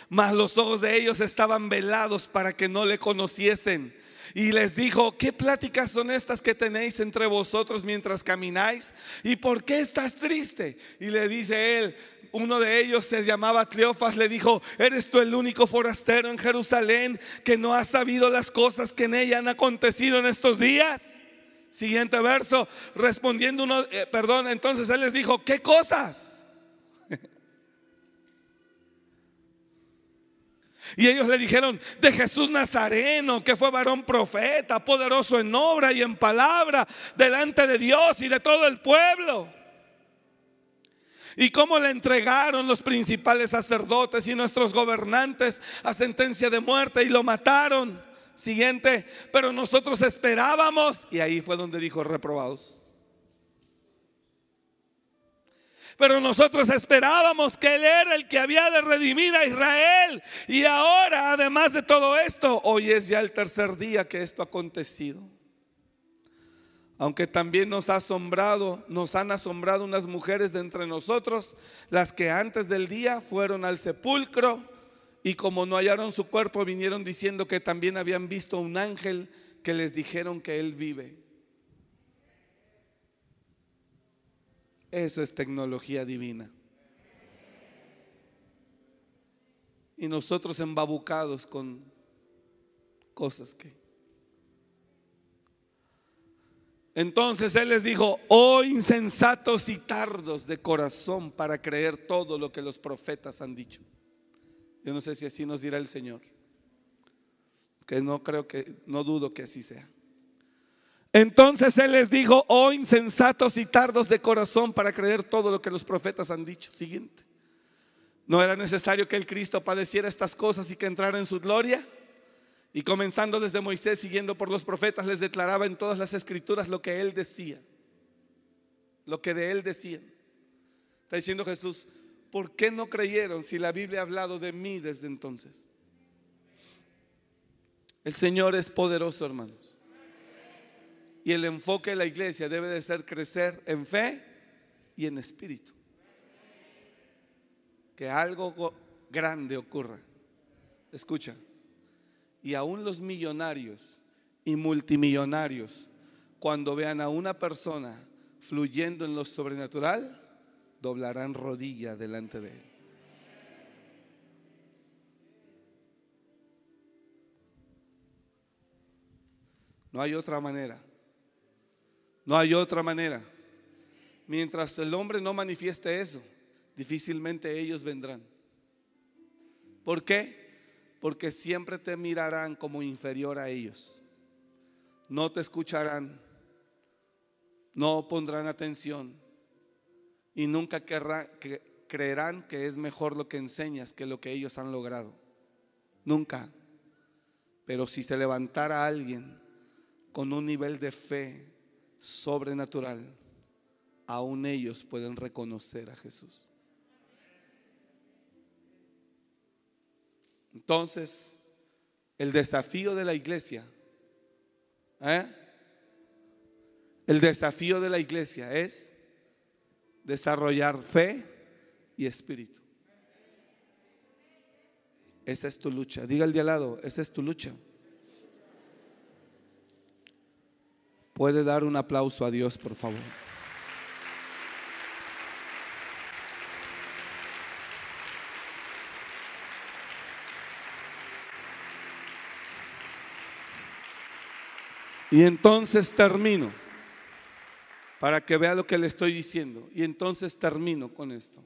[SPEAKER 2] Mas los ojos de ellos estaban velados para que no le conociesen y les dijo, ¿qué pláticas son estas que tenéis entre vosotros mientras camináis? ¿Y por qué estás triste? Y le dice él, uno de ellos se llamaba Cleofas, le dijo, ¿eres tú el único forastero en Jerusalén que no ha sabido las cosas que en ella han acontecido en estos días? Siguiente verso, respondiendo uno, eh, perdón, entonces él les dijo, ¿qué cosas? Y ellos le dijeron de Jesús Nazareno, que fue varón profeta, poderoso en obra y en palabra, delante de Dios y de todo el pueblo. Y cómo le entregaron los principales sacerdotes y nuestros gobernantes a sentencia de muerte y lo mataron. Siguiente, pero nosotros esperábamos, y ahí fue donde dijo reprobados. Pero nosotros esperábamos que Él era el que había de redimir a Israel. Y ahora, además de todo esto, hoy es ya el tercer día que esto ha acontecido. Aunque también nos ha asombrado, nos han asombrado unas mujeres de entre nosotros, las que antes del día fueron al sepulcro y como no hallaron su cuerpo, vinieron diciendo que también habían visto un ángel que les dijeron que Él vive. Eso es tecnología divina. Y nosotros embabucados con cosas que... Entonces Él les dijo, oh insensatos y tardos de corazón para creer todo lo que los profetas han dicho. Yo no sé si así nos dirá el Señor. Que no creo que, no dudo que así sea. Entonces él les dijo, oh insensatos y tardos de corazón para creer todo lo que los profetas han dicho. Siguiente. ¿No era necesario que el Cristo padeciera estas cosas y que entrara en su gloria? Y comenzando desde Moisés, siguiendo por los profetas, les declaraba en todas las escrituras lo que él decía. Lo que de él decía. Está diciendo Jesús, ¿por qué no creyeron si la Biblia ha hablado de mí desde entonces? El Señor es poderoso, hermanos. Y el enfoque de la iglesia debe de ser crecer en fe y en espíritu. Que algo grande ocurra. Escucha. Y aún los millonarios y multimillonarios, cuando vean a una persona fluyendo en lo sobrenatural, doblarán rodilla delante de él. No hay otra manera. No hay otra manera. Mientras el hombre no manifieste eso, difícilmente ellos vendrán. ¿Por qué? Porque siempre te mirarán como inferior a ellos. No te escucharán, no pondrán atención y nunca creerán que es mejor lo que enseñas que lo que ellos han logrado. Nunca. Pero si se levantara alguien con un nivel de fe sobrenatural, aún ellos pueden reconocer a Jesús. Entonces, el desafío de la iglesia, ¿eh? el desafío de la iglesia es desarrollar fe y espíritu. Esa es tu lucha. Diga el de al lado, esa es tu lucha. Puede dar un aplauso a Dios, por favor. Y entonces termino, para que vea lo que le estoy diciendo. Y entonces termino con esto.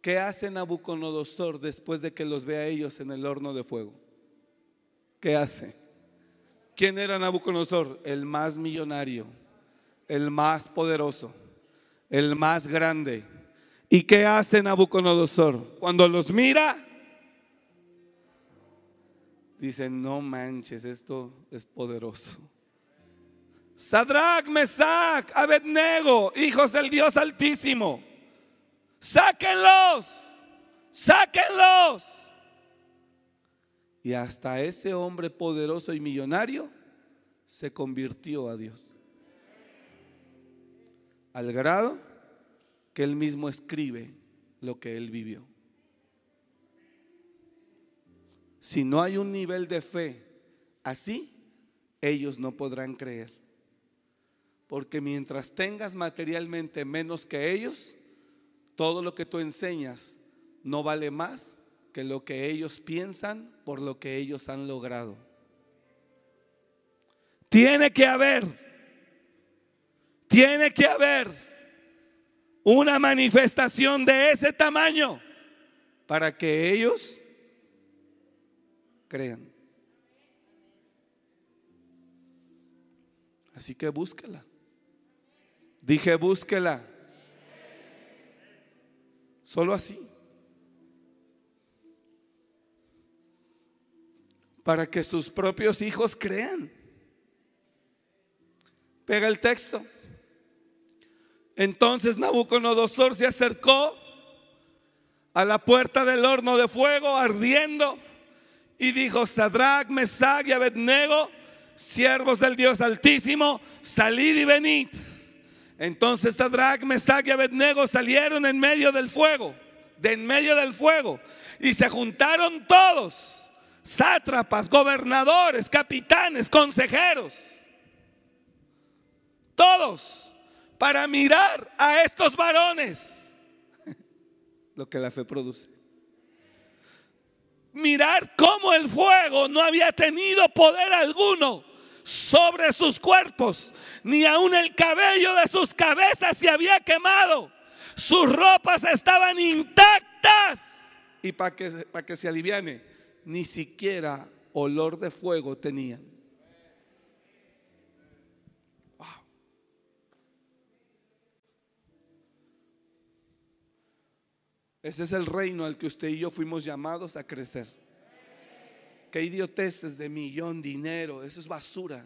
[SPEAKER 2] ¿Qué hace Nabucodonosor después de que los vea ellos en el horno de fuego? ¿Qué hace? ¿Quién era Nabucodonosor? El más millonario, el más poderoso, el más grande. ¿Y qué hace Nabucodonosor? Cuando los mira, dice, no manches, esto es poderoso. Sadrach, Mesach, Abednego, hijos del Dios Altísimo, sáquenlos, sáquenlos. Y hasta ese hombre poderoso y millonario se convirtió a Dios. Al grado que él mismo escribe lo que él vivió. Si no hay un nivel de fe así, ellos no podrán creer. Porque mientras tengas materialmente menos que ellos, todo lo que tú enseñas no vale más que lo que ellos piensan por lo que ellos han logrado. Tiene que haber, tiene que haber una manifestación de ese tamaño para que ellos crean. Así que búsquela. Dije, búsquela. Solo así. para que sus propios hijos crean. Pega el texto. Entonces Nabucodonosor se acercó a la puerta del horno de fuego ardiendo y dijo, Sadrach, Mesach y Abednego, siervos del Dios Altísimo, salid y venid. Entonces Sadrach, Mesach y Abednego salieron en medio del fuego, de en medio del fuego, y se juntaron todos sátrapas, gobernadores, capitanes, consejeros, todos para mirar a estos varones. Lo que la fe produce. Mirar cómo el fuego no había tenido poder alguno sobre sus cuerpos, ni aun el cabello de sus cabezas se había quemado. Sus ropas estaban intactas. Y para que, para que se aliviane, ni siquiera olor de fuego tenían. Ese es el reino al que usted y yo fuimos llamados a crecer. Qué idioteces de millón, dinero, eso es basura.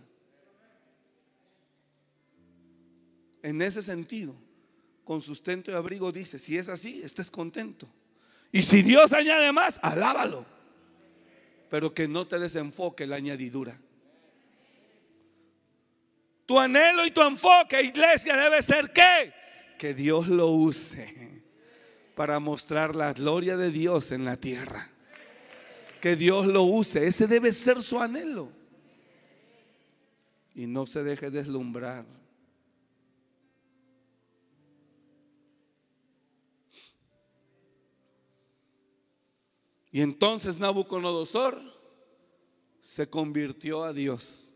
[SPEAKER 2] En ese sentido, con sustento y abrigo dice, si es así, estés contento. Y si Dios añade más, alábalo. Pero que no te desenfoque la añadidura. Tu anhelo y tu enfoque, iglesia, debe ser que que Dios lo use para mostrar la gloria de Dios en la tierra. Que Dios lo use, ese debe ser su anhelo. Y no se deje deslumbrar. Y entonces Nabucodonosor se convirtió a Dios.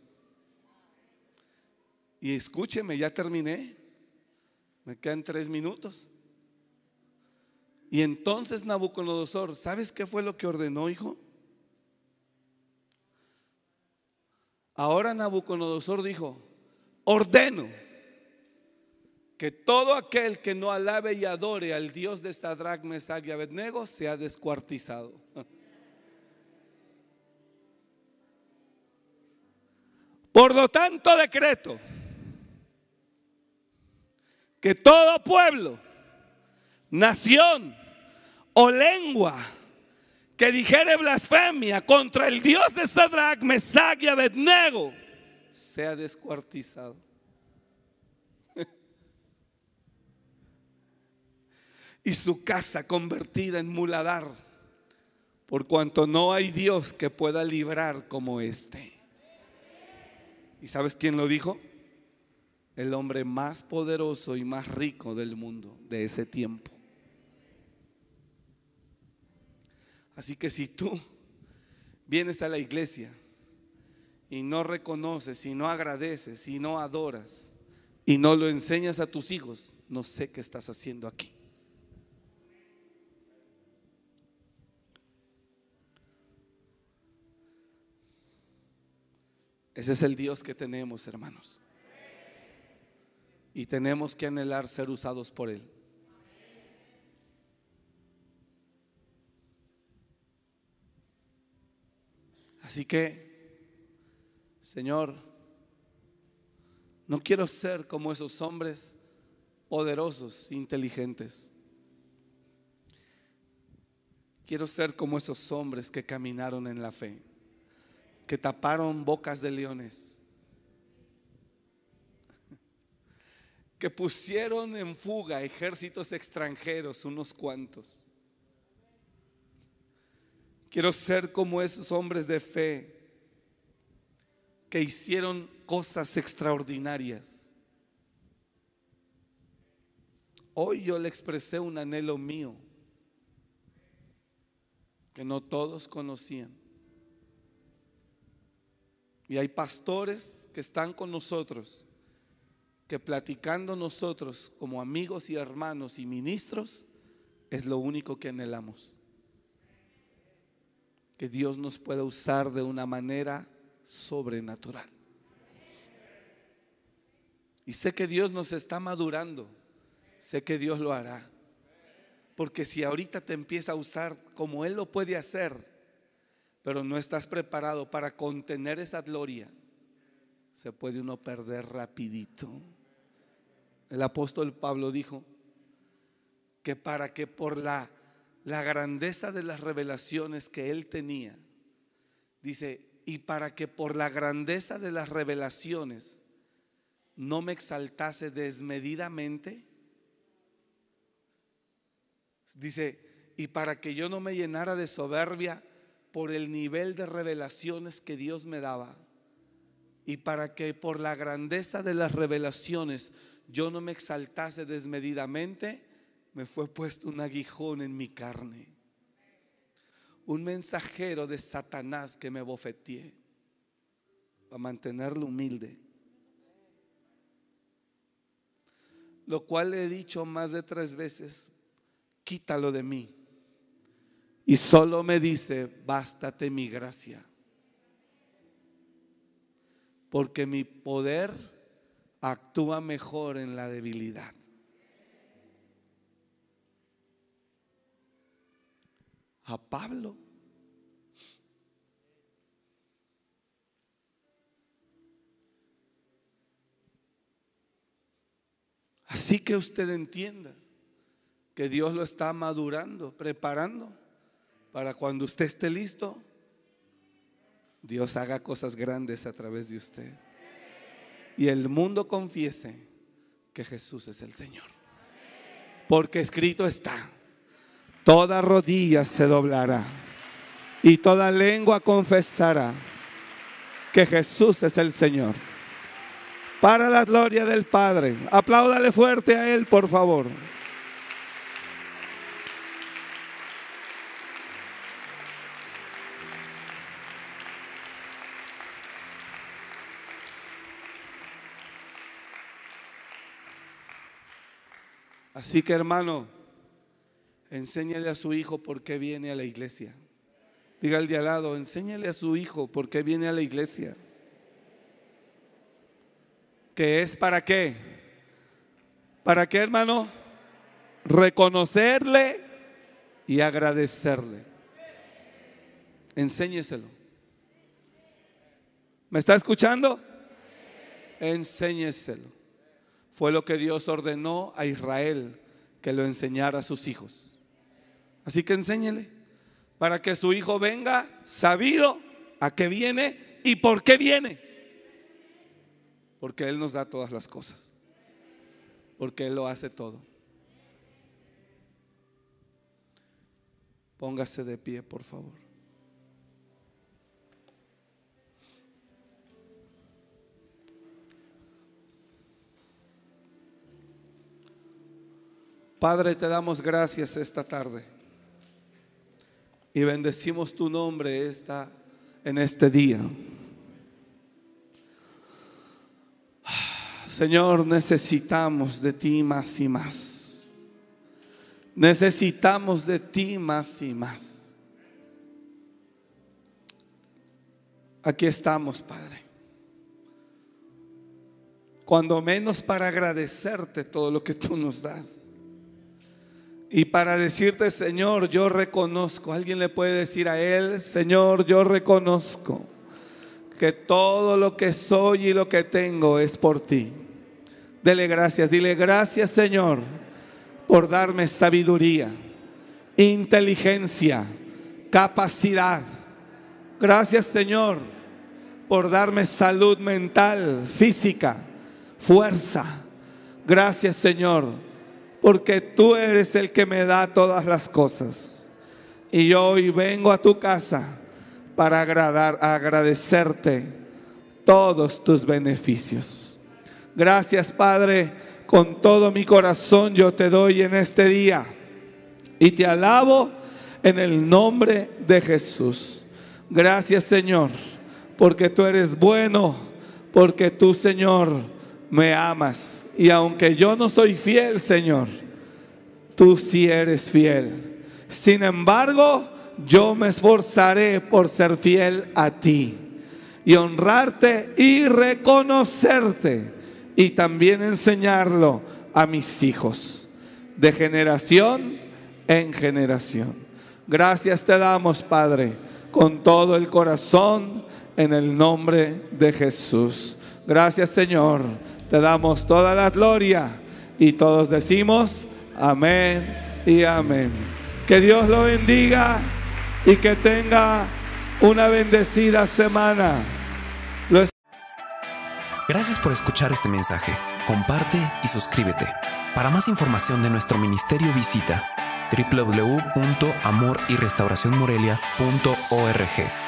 [SPEAKER 2] Y escúcheme, ya terminé. Me quedan tres minutos. Y entonces Nabucodonosor, ¿sabes qué fue lo que ordenó, hijo? Ahora Nabucodonosor dijo, ordeno que todo aquel que no alabe y adore al Dios de Sadrach, Mesach y Abednego sea descuartizado. Por lo tanto, decreto que todo pueblo, nación o lengua que dijere blasfemia contra el Dios de Sadrach, Mesach y Abednego sea descuartizado. y su casa convertida en muladar, por cuanto no hay Dios que pueda librar como este. ¿Y sabes quién lo dijo? el hombre más poderoso y más rico del mundo de ese tiempo. Así que si tú vienes a la iglesia y no reconoces y no agradeces y no adoras y no lo enseñas a tus hijos, no sé qué estás haciendo aquí. Ese es el Dios que tenemos, hermanos y tenemos que anhelar ser usados por Él. Así que, Señor, no quiero ser como esos hombres poderosos, inteligentes. Quiero ser como esos hombres que caminaron en la fe, que taparon bocas de leones que pusieron en fuga ejércitos extranjeros, unos cuantos. Quiero ser como esos hombres de fe que hicieron cosas extraordinarias. Hoy yo le expresé un anhelo mío que no todos conocían. Y hay pastores que están con nosotros que platicando nosotros como amigos y hermanos y ministros es lo único que anhelamos. Que Dios nos pueda usar de una manera sobrenatural. Y sé que Dios nos está madurando. Sé que Dios lo hará. Porque si ahorita te empieza a usar como Él lo puede hacer, pero no estás preparado para contener esa gloria, se puede uno perder rapidito. El apóstol Pablo dijo que para que por la, la grandeza de las revelaciones que él tenía, dice, y para que por la grandeza de las revelaciones no me exaltase desmedidamente, dice, y para que yo no me llenara de soberbia por el nivel de revelaciones que Dios me daba, y para que por la grandeza de las revelaciones yo no me exaltase desmedidamente, me fue puesto un aguijón en mi carne. Un mensajero de Satanás que me bofeteé para mantenerlo humilde. Lo cual le he dicho más de tres veces, quítalo de mí. Y solo me dice, bástate mi gracia. Porque mi poder actúa mejor en la debilidad. a Pablo. Así que usted entienda que Dios lo está madurando, preparando para cuando usted esté listo, Dios haga cosas grandes a través de usted. Y el mundo confiese que Jesús es el Señor. Porque escrito está toda rodilla se doblará y toda lengua confesará que Jesús es el Señor. Para la gloria del Padre. Apláudale fuerte a Él, por favor. Así que hermano, enséñale a su hijo por qué viene a la iglesia. Diga al de al lado, enséñale a su hijo por qué viene a la iglesia. ¿Que es para qué? ¿Para qué, hermano? Reconocerle y agradecerle. Enséñeselo. ¿Me está escuchando? Enséñeselo. Fue lo que Dios ordenó a Israel que lo enseñara a sus hijos. Así que enséñele para que su hijo venga sabido a qué viene y por qué viene. Porque Él nos da todas las cosas. Porque Él lo hace todo. Póngase de pie, por favor. Padre, te damos gracias esta tarde y bendecimos tu nombre en este día. Señor, necesitamos de ti más y más. Necesitamos de ti más y más. Aquí estamos, Padre. Cuando menos para agradecerte todo lo que tú nos das. Y para decirte, Señor, yo reconozco, alguien le puede decir a Él, Señor, yo reconozco que todo lo que soy y lo que tengo es por ti. Dele gracias, dile gracias, Señor, por darme sabiduría, inteligencia, capacidad. Gracias, Señor, por darme salud mental, física, fuerza. Gracias, Señor porque tú eres el que me da todas las cosas. Y yo hoy vengo a tu casa para agradar, agradecerte todos tus beneficios. Gracias, Padre, con todo mi corazón yo te doy en este día y te alabo en el nombre de Jesús. Gracias, Señor, porque tú eres bueno, porque tú, Señor, me amas y aunque yo no soy fiel, Señor, tú sí eres fiel. Sin embargo, yo me esforzaré por ser fiel a ti y honrarte y reconocerte y también enseñarlo a mis hijos de generación en generación. Gracias te damos, Padre, con todo el corazón en el nombre de Jesús. Gracias, Señor te damos toda la gloria y todos decimos amén y amén. Que Dios lo bendiga y que tenga una bendecida semana.
[SPEAKER 1] Gracias por escuchar este mensaje. Comparte y suscríbete. Para más información de nuestro ministerio visita www.amoryrestauracionmorelia.org.